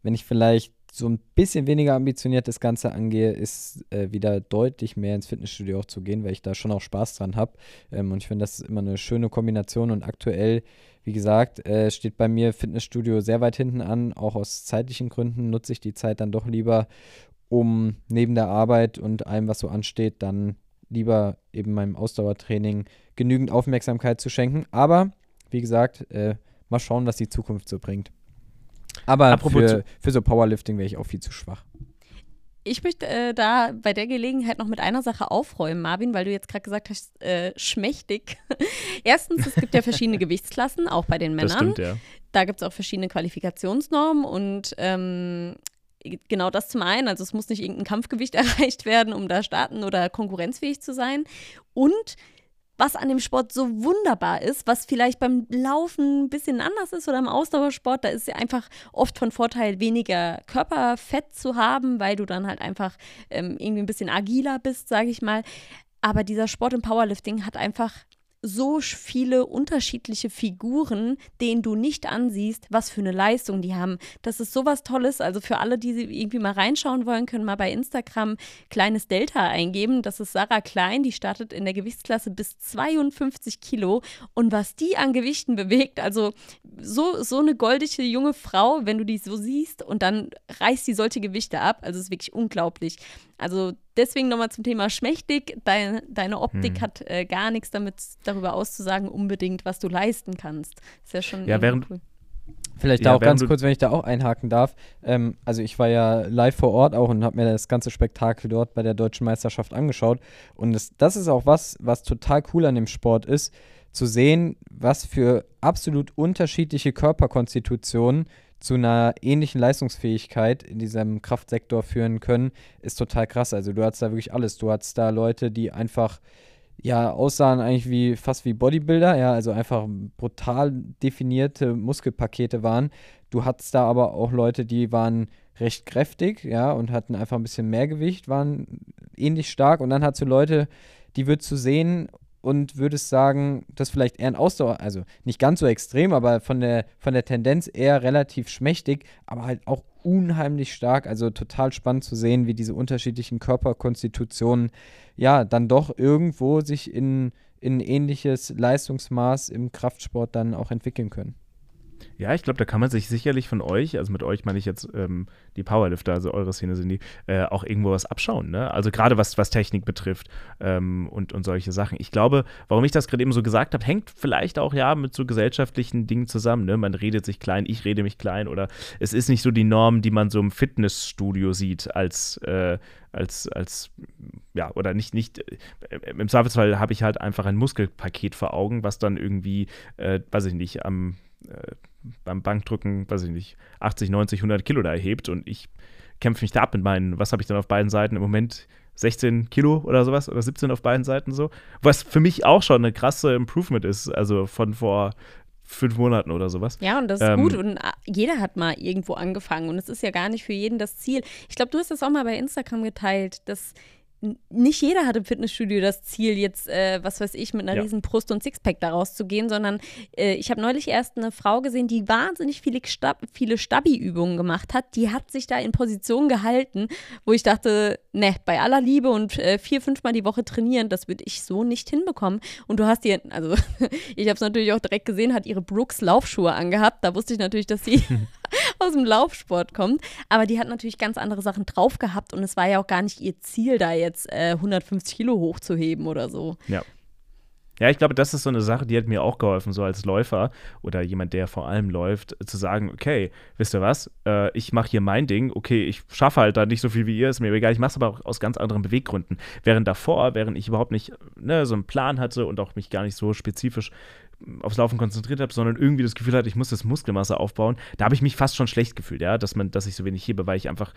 wenn ich vielleicht so ein bisschen weniger ambitioniert das Ganze angehe, ist äh, wieder deutlich mehr ins Fitnessstudio auch zu gehen, weil ich da schon auch Spaß dran habe. Ähm, und ich finde, das ist immer eine schöne Kombination. Und aktuell, wie gesagt, äh, steht bei mir Fitnessstudio sehr weit hinten an. Auch aus zeitlichen Gründen nutze ich die Zeit dann doch lieber, um neben der Arbeit und allem, was so ansteht, dann lieber eben meinem Ausdauertraining genügend Aufmerksamkeit zu schenken. Aber wie gesagt, äh, mal schauen, was die Zukunft so bringt. Aber für, für so Powerlifting wäre ich auch viel zu schwach. Ich möchte äh, da bei der Gelegenheit noch mit einer Sache aufräumen, Marvin, weil du jetzt gerade gesagt hast, äh, schmächtig. Erstens, es gibt ja verschiedene Gewichtsklassen, auch bei den Männern. Das stimmt, ja. Da gibt es auch verschiedene Qualifikationsnormen und ähm, genau das zum einen, also es muss nicht irgendein Kampfgewicht erreicht werden, um da starten oder konkurrenzfähig zu sein. Und was an dem Sport so wunderbar ist, was vielleicht beim Laufen ein bisschen anders ist oder im Ausdauersport, da ist ja einfach oft von Vorteil, weniger Körperfett zu haben, weil du dann halt einfach ähm, irgendwie ein bisschen agiler bist, sage ich mal. Aber dieser Sport im Powerlifting hat einfach so viele unterschiedliche Figuren, denen du nicht ansiehst, was für eine Leistung die haben. Das ist sowas Tolles. Also für alle, die irgendwie mal reinschauen wollen, können mal bei Instagram kleines Delta eingeben. Das ist Sarah Klein, die startet in der Gewichtsklasse bis 52 Kilo. Und was die an Gewichten bewegt, also so, so eine goldige junge Frau, wenn du die so siehst und dann reißt sie solche Gewichte ab. Also es ist wirklich unglaublich. Also deswegen nochmal zum Thema schmächtig. Deine, deine Optik hm. hat äh, gar nichts damit darüber auszusagen, unbedingt, was du leisten kannst. Ist ja schon ja, während, cool. Vielleicht ja, da auch ganz kurz, wenn ich da auch einhaken darf. Ähm, also ich war ja live vor Ort auch und habe mir das ganze Spektakel dort bei der deutschen Meisterschaft angeschaut. Und das, das ist auch was, was total cool an dem Sport ist, zu sehen, was für absolut unterschiedliche Körperkonstitutionen zu einer ähnlichen Leistungsfähigkeit in diesem Kraftsektor führen können, ist total krass. Also du hast da wirklich alles. Du hast da Leute, die einfach ja aussahen eigentlich wie fast wie Bodybuilder, ja, also einfach brutal definierte Muskelpakete waren. Du hattest da aber auch Leute, die waren recht kräftig, ja, und hatten einfach ein bisschen mehr Gewicht, waren ähnlich stark. Und dann hast du Leute, die würdest du sehen und würdest sagen, das vielleicht eher ein Ausdauer, also nicht ganz so extrem, aber von der, von der Tendenz eher relativ schmächtig, aber halt auch unheimlich stark. Also total spannend zu sehen, wie diese unterschiedlichen Körperkonstitutionen ja dann doch irgendwo sich in, in ähnliches Leistungsmaß im Kraftsport dann auch entwickeln können. Ja, ich glaube, da kann man sich sicherlich von euch, also mit euch meine ich jetzt ähm, die Powerlifter, also eure Szene sind die, äh, auch irgendwo was abschauen. Ne? Also gerade was, was Technik betrifft ähm, und, und solche Sachen. Ich glaube, warum ich das gerade eben so gesagt habe, hängt vielleicht auch ja mit so gesellschaftlichen Dingen zusammen. Ne? Man redet sich klein, ich rede mich klein oder es ist nicht so die Norm, die man so im Fitnessstudio sieht als äh, als, als, ja, oder nicht, nicht, äh, im Zweifelsfall habe ich halt einfach ein Muskelpaket vor Augen, was dann irgendwie, äh, weiß ich nicht, am äh, beim Bankdrücken, weiß ich nicht, 80, 90, 100 Kilo da erhebt und ich kämpfe mich da ab mit meinen, was habe ich dann auf beiden Seiten im Moment? 16 Kilo oder sowas oder 17 auf beiden Seiten so. Was für mich auch schon eine krasse Improvement ist, also von vor fünf Monaten oder sowas. Ja, und das ist ähm, gut und äh, jeder hat mal irgendwo angefangen und es ist ja gar nicht für jeden das Ziel. Ich glaube, du hast das auch mal bei Instagram geteilt, dass nicht jeder hat im Fitnessstudio das Ziel, jetzt, äh, was weiß ich, mit einer ja. riesen Brust- und Sixpack da rauszugehen, sondern äh, ich habe neulich erst eine Frau gesehen, die wahnsinnig viele, Stab viele Stabi-Übungen gemacht hat. Die hat sich da in Position gehalten, wo ich dachte, ne, bei aller Liebe und äh, vier, fünfmal die Woche trainieren, das würde ich so nicht hinbekommen. Und du hast ihr, also ich habe es natürlich auch direkt gesehen, hat ihre Brooks-Laufschuhe angehabt. Da wusste ich natürlich, dass sie aus dem Laufsport kommt. Aber die hat natürlich ganz andere Sachen drauf gehabt und es war ja auch gar nicht ihr Ziel, da jetzt äh, 150 Kilo hochzuheben oder so. Ja. Ja, ich glaube, das ist so eine Sache, die hat mir auch geholfen, so als Läufer oder jemand, der vor allem läuft, zu sagen, okay, wisst ihr was, äh, ich mache hier mein Ding, okay, ich schaffe halt da nicht so viel wie ihr, ist mir egal, ich mache es aber auch aus ganz anderen Beweggründen. Während davor, während ich überhaupt nicht ne, so einen Plan hatte und auch mich gar nicht so spezifisch aufs Laufen konzentriert habe, sondern irgendwie das Gefühl hatte, ich muss das Muskelmasse aufbauen, da habe ich mich fast schon schlecht gefühlt, ja, dass man, dass ich so wenig hebe, weil ich einfach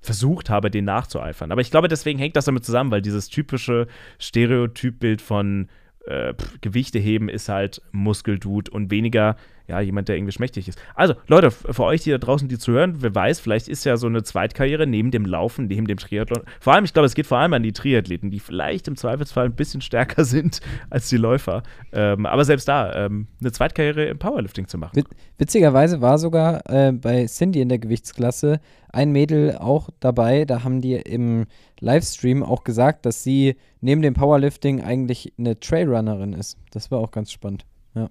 versucht habe, den nachzueifern. Aber ich glaube, deswegen hängt das damit zusammen, weil dieses typische Stereotypbild von äh, Gewichte heben ist halt Muskeldude und weniger ja, jemand, der irgendwie schmächtig ist. Also, Leute, für euch, die da draußen, die zu hören, wer weiß, vielleicht ist ja so eine Zweitkarriere neben dem Laufen, neben dem Triathlon. Vor allem, ich glaube, es geht vor allem an die Triathleten, die vielleicht im Zweifelsfall ein bisschen stärker sind als die Läufer. Ähm, aber selbst da, ähm, eine Zweitkarriere im Powerlifting zu machen. Witzigerweise war sogar äh, bei Cindy in der Gewichtsklasse ein Mädel auch dabei. Da haben die im Livestream auch gesagt, dass sie neben dem Powerlifting eigentlich eine Trailrunnerin ist. Das war auch ganz spannend. Ja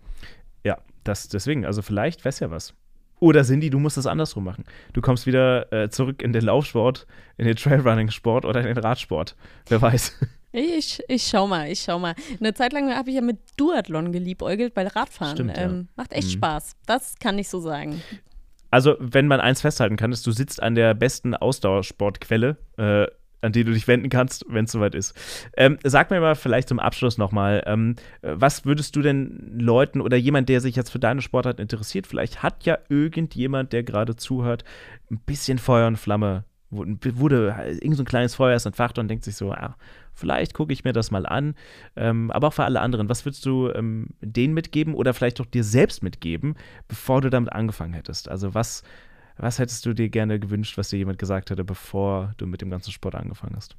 das, deswegen, also vielleicht wäre ja was. Oder Cindy, du musst es andersrum machen. Du kommst wieder äh, zurück in den Laufsport, in den Trailrunning-Sport oder in den Radsport. Wer weiß. Ich, ich schau mal, ich schau mal. Eine Zeit lang habe ich ja mit Duathlon geliebäugelt, weil Radfahren Stimmt, ja. ähm, macht echt mhm. Spaß. Das kann ich so sagen. Also, wenn man eins festhalten kann, ist, du sitzt an der besten Ausdauersportquelle äh, an die du dich wenden kannst, wenn es soweit ist. Ähm, sag mir mal vielleicht zum Abschluss nochmal, ähm, was würdest du denn Leuten oder jemand, der sich jetzt für deine Sportart interessiert, vielleicht hat ja irgendjemand, der gerade zuhört, ein bisschen Feuer und Flamme, wurde, irgend so ein kleines Feuer ist entfacht und denkt sich so, ah, vielleicht gucke ich mir das mal an. Ähm, aber auch für alle anderen, was würdest du ähm, denen mitgeben oder vielleicht auch dir selbst mitgeben, bevor du damit angefangen hättest? Also was was hättest du dir gerne gewünscht, was dir jemand gesagt hätte, bevor du mit dem ganzen Sport angefangen hast?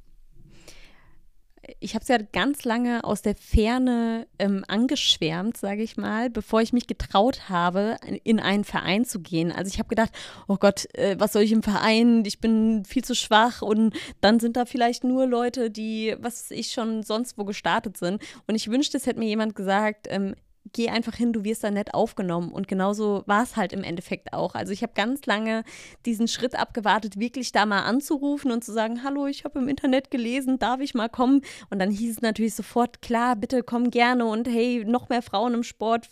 ich habe es ja ganz lange aus der Ferne ähm, angeschwärmt, sage ich mal, bevor ich mich getraut habe, in einen Verein zu gehen. Also ich habe gedacht, oh Gott, äh, was soll ich im Verein? Ich bin viel zu schwach und dann sind da vielleicht nur Leute, die, was ich schon sonst wo gestartet sind. Und ich wünschte, es hätte mir jemand gesagt, ähm, geh einfach hin, du wirst da nett aufgenommen. Und genauso war es halt im Endeffekt auch. Also ich habe ganz lange diesen Schritt abgewartet, wirklich da mal anzurufen und zu sagen, hallo, ich habe im Internet gelesen, darf ich mal kommen? Und dann hieß es natürlich sofort, klar, bitte komm gerne und hey, noch mehr Frauen im Sport,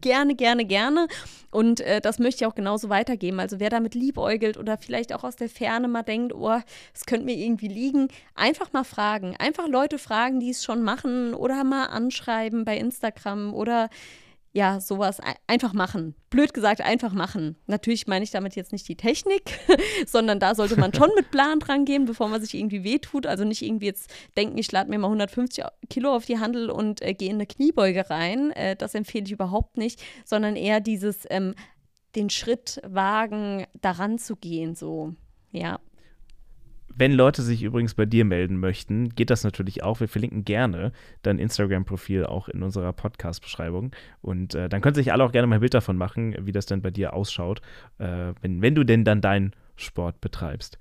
gerne, gerne, gerne. Und äh, das möchte ich auch genauso weitergeben. Also wer damit liebäugelt oder vielleicht auch aus der Ferne mal denkt, oh, es könnte mir irgendwie liegen, einfach mal fragen. Einfach Leute fragen, die es schon machen oder mal anschreiben bei Instagram oder ja, sowas einfach machen. Blöd gesagt, einfach machen. Natürlich meine ich damit jetzt nicht die Technik, sondern da sollte man schon mit Plan dran gehen, bevor man sich irgendwie wehtut. Also nicht irgendwie jetzt denken, ich lade mir mal 150 Kilo auf die Handel und äh, gehe in eine Kniebeuge rein. Äh, das empfehle ich überhaupt nicht, sondern eher dieses ähm, den Schritt wagen, daran zu gehen, so. Ja. Wenn Leute sich übrigens bei dir melden möchten, geht das natürlich auch. Wir verlinken gerne dein Instagram-Profil auch in unserer Podcast-Beschreibung. Und äh, dann können sich alle auch gerne mal ein Bild davon machen, wie das dann bei dir ausschaut, äh, wenn, wenn du denn dann deinen Sport betreibst.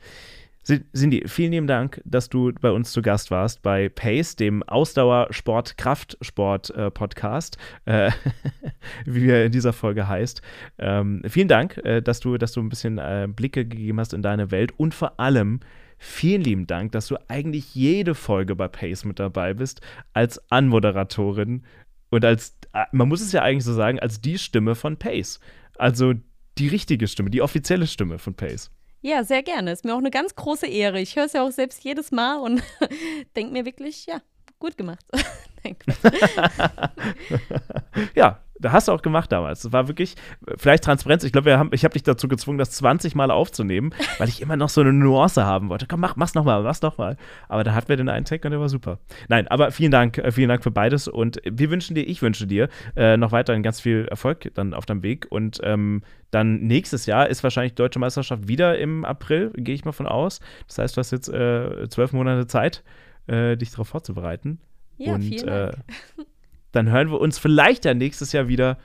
Cindy, vielen lieben Dank, dass du bei uns zu Gast warst bei PACE, dem Ausdauer-Sport-Kraftsport-Podcast, äh, äh, wie er in dieser Folge heißt. Ähm, vielen Dank, äh, dass, du, dass du ein bisschen äh, Blicke gegeben hast in deine Welt und vor allem Vielen lieben Dank, dass du eigentlich jede Folge bei Pace mit dabei bist, als Anmoderatorin und als, äh, man muss es ja eigentlich so sagen, als die Stimme von Pace. Also die richtige Stimme, die offizielle Stimme von Pace. Ja, sehr gerne. Ist mir auch eine ganz große Ehre. Ich höre es ja auch selbst jedes Mal und denke mir wirklich, ja, gut gemacht. ja, da hast du auch gemacht damals. Das war wirklich, vielleicht Transparenz. Ich glaube, ich habe dich dazu gezwungen, das 20 Mal aufzunehmen, weil ich immer noch so eine Nuance haben wollte. Komm, mach, mach's nochmal, mach's nochmal. Aber da hatten wir den einen Tag und der war super. Nein, aber vielen Dank, äh, vielen Dank für beides und wir wünschen dir, ich wünsche dir äh, noch weiterhin ganz viel Erfolg dann auf deinem Weg und ähm, dann nächstes Jahr ist wahrscheinlich die Deutsche Meisterschaft wieder im April, gehe ich mal von aus. Das heißt, du hast jetzt äh, zwölf Monate Zeit, äh, dich darauf vorzubereiten. Ja, und, vielen Dank. Äh, dann hören wir uns vielleicht ja nächstes Jahr wieder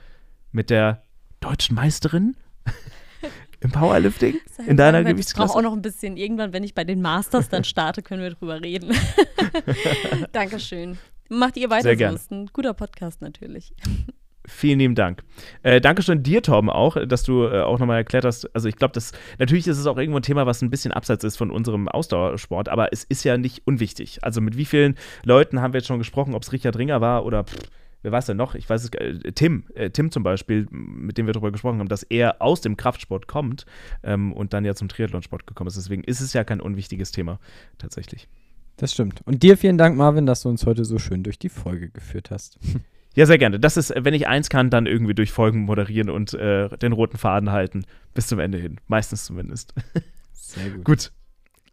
mit der deutschen Meisterin im Powerlifting in deiner Gewichtsklasse. Ich brauche auch noch ein bisschen. Irgendwann, wenn ich bei den Masters dann starte, können wir drüber reden. Dankeschön. Macht ihr weiter, Sehr gerne. ist ein guter Podcast natürlich. Vielen lieben Dank. Äh, Dankeschön dir, Torben, auch, dass du äh, auch nochmal erklärt hast. Also, ich glaube, das natürlich ist es auch irgendwo ein Thema, was ein bisschen abseits ist von unserem Ausdauersport, aber es ist ja nicht unwichtig. Also, mit wie vielen Leuten haben wir jetzt schon gesprochen, ob es Richard Ringer war oder pff, wer weiß denn noch? Ich weiß es, äh, Tim, äh, Tim zum Beispiel, mit dem wir darüber gesprochen haben, dass er aus dem Kraftsport kommt ähm, und dann ja zum Triathlonsport gekommen ist. Deswegen ist es ja kein unwichtiges Thema tatsächlich. Das stimmt. Und dir vielen Dank, Marvin, dass du uns heute so schön durch die Folge geführt hast. Ja, sehr gerne. Das ist, wenn ich eins kann, dann irgendwie durch Folgen moderieren und äh, den roten Faden halten. Bis zum Ende hin. Meistens zumindest. Sehr gut. Gut.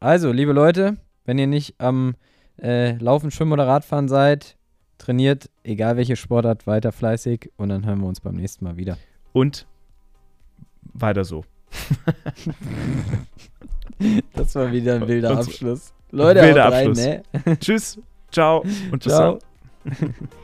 Also, liebe Leute, wenn ihr nicht am äh, Laufen, Schwimmen oder Radfahren seid, trainiert, egal welche Sportart, weiter fleißig und dann hören wir uns beim nächsten Mal wieder. Und weiter so. Das war wieder ein wilder Abschluss. Leute, Wilder haut rein, Abschluss. ne? Tschüss, ciao und bis Ciao.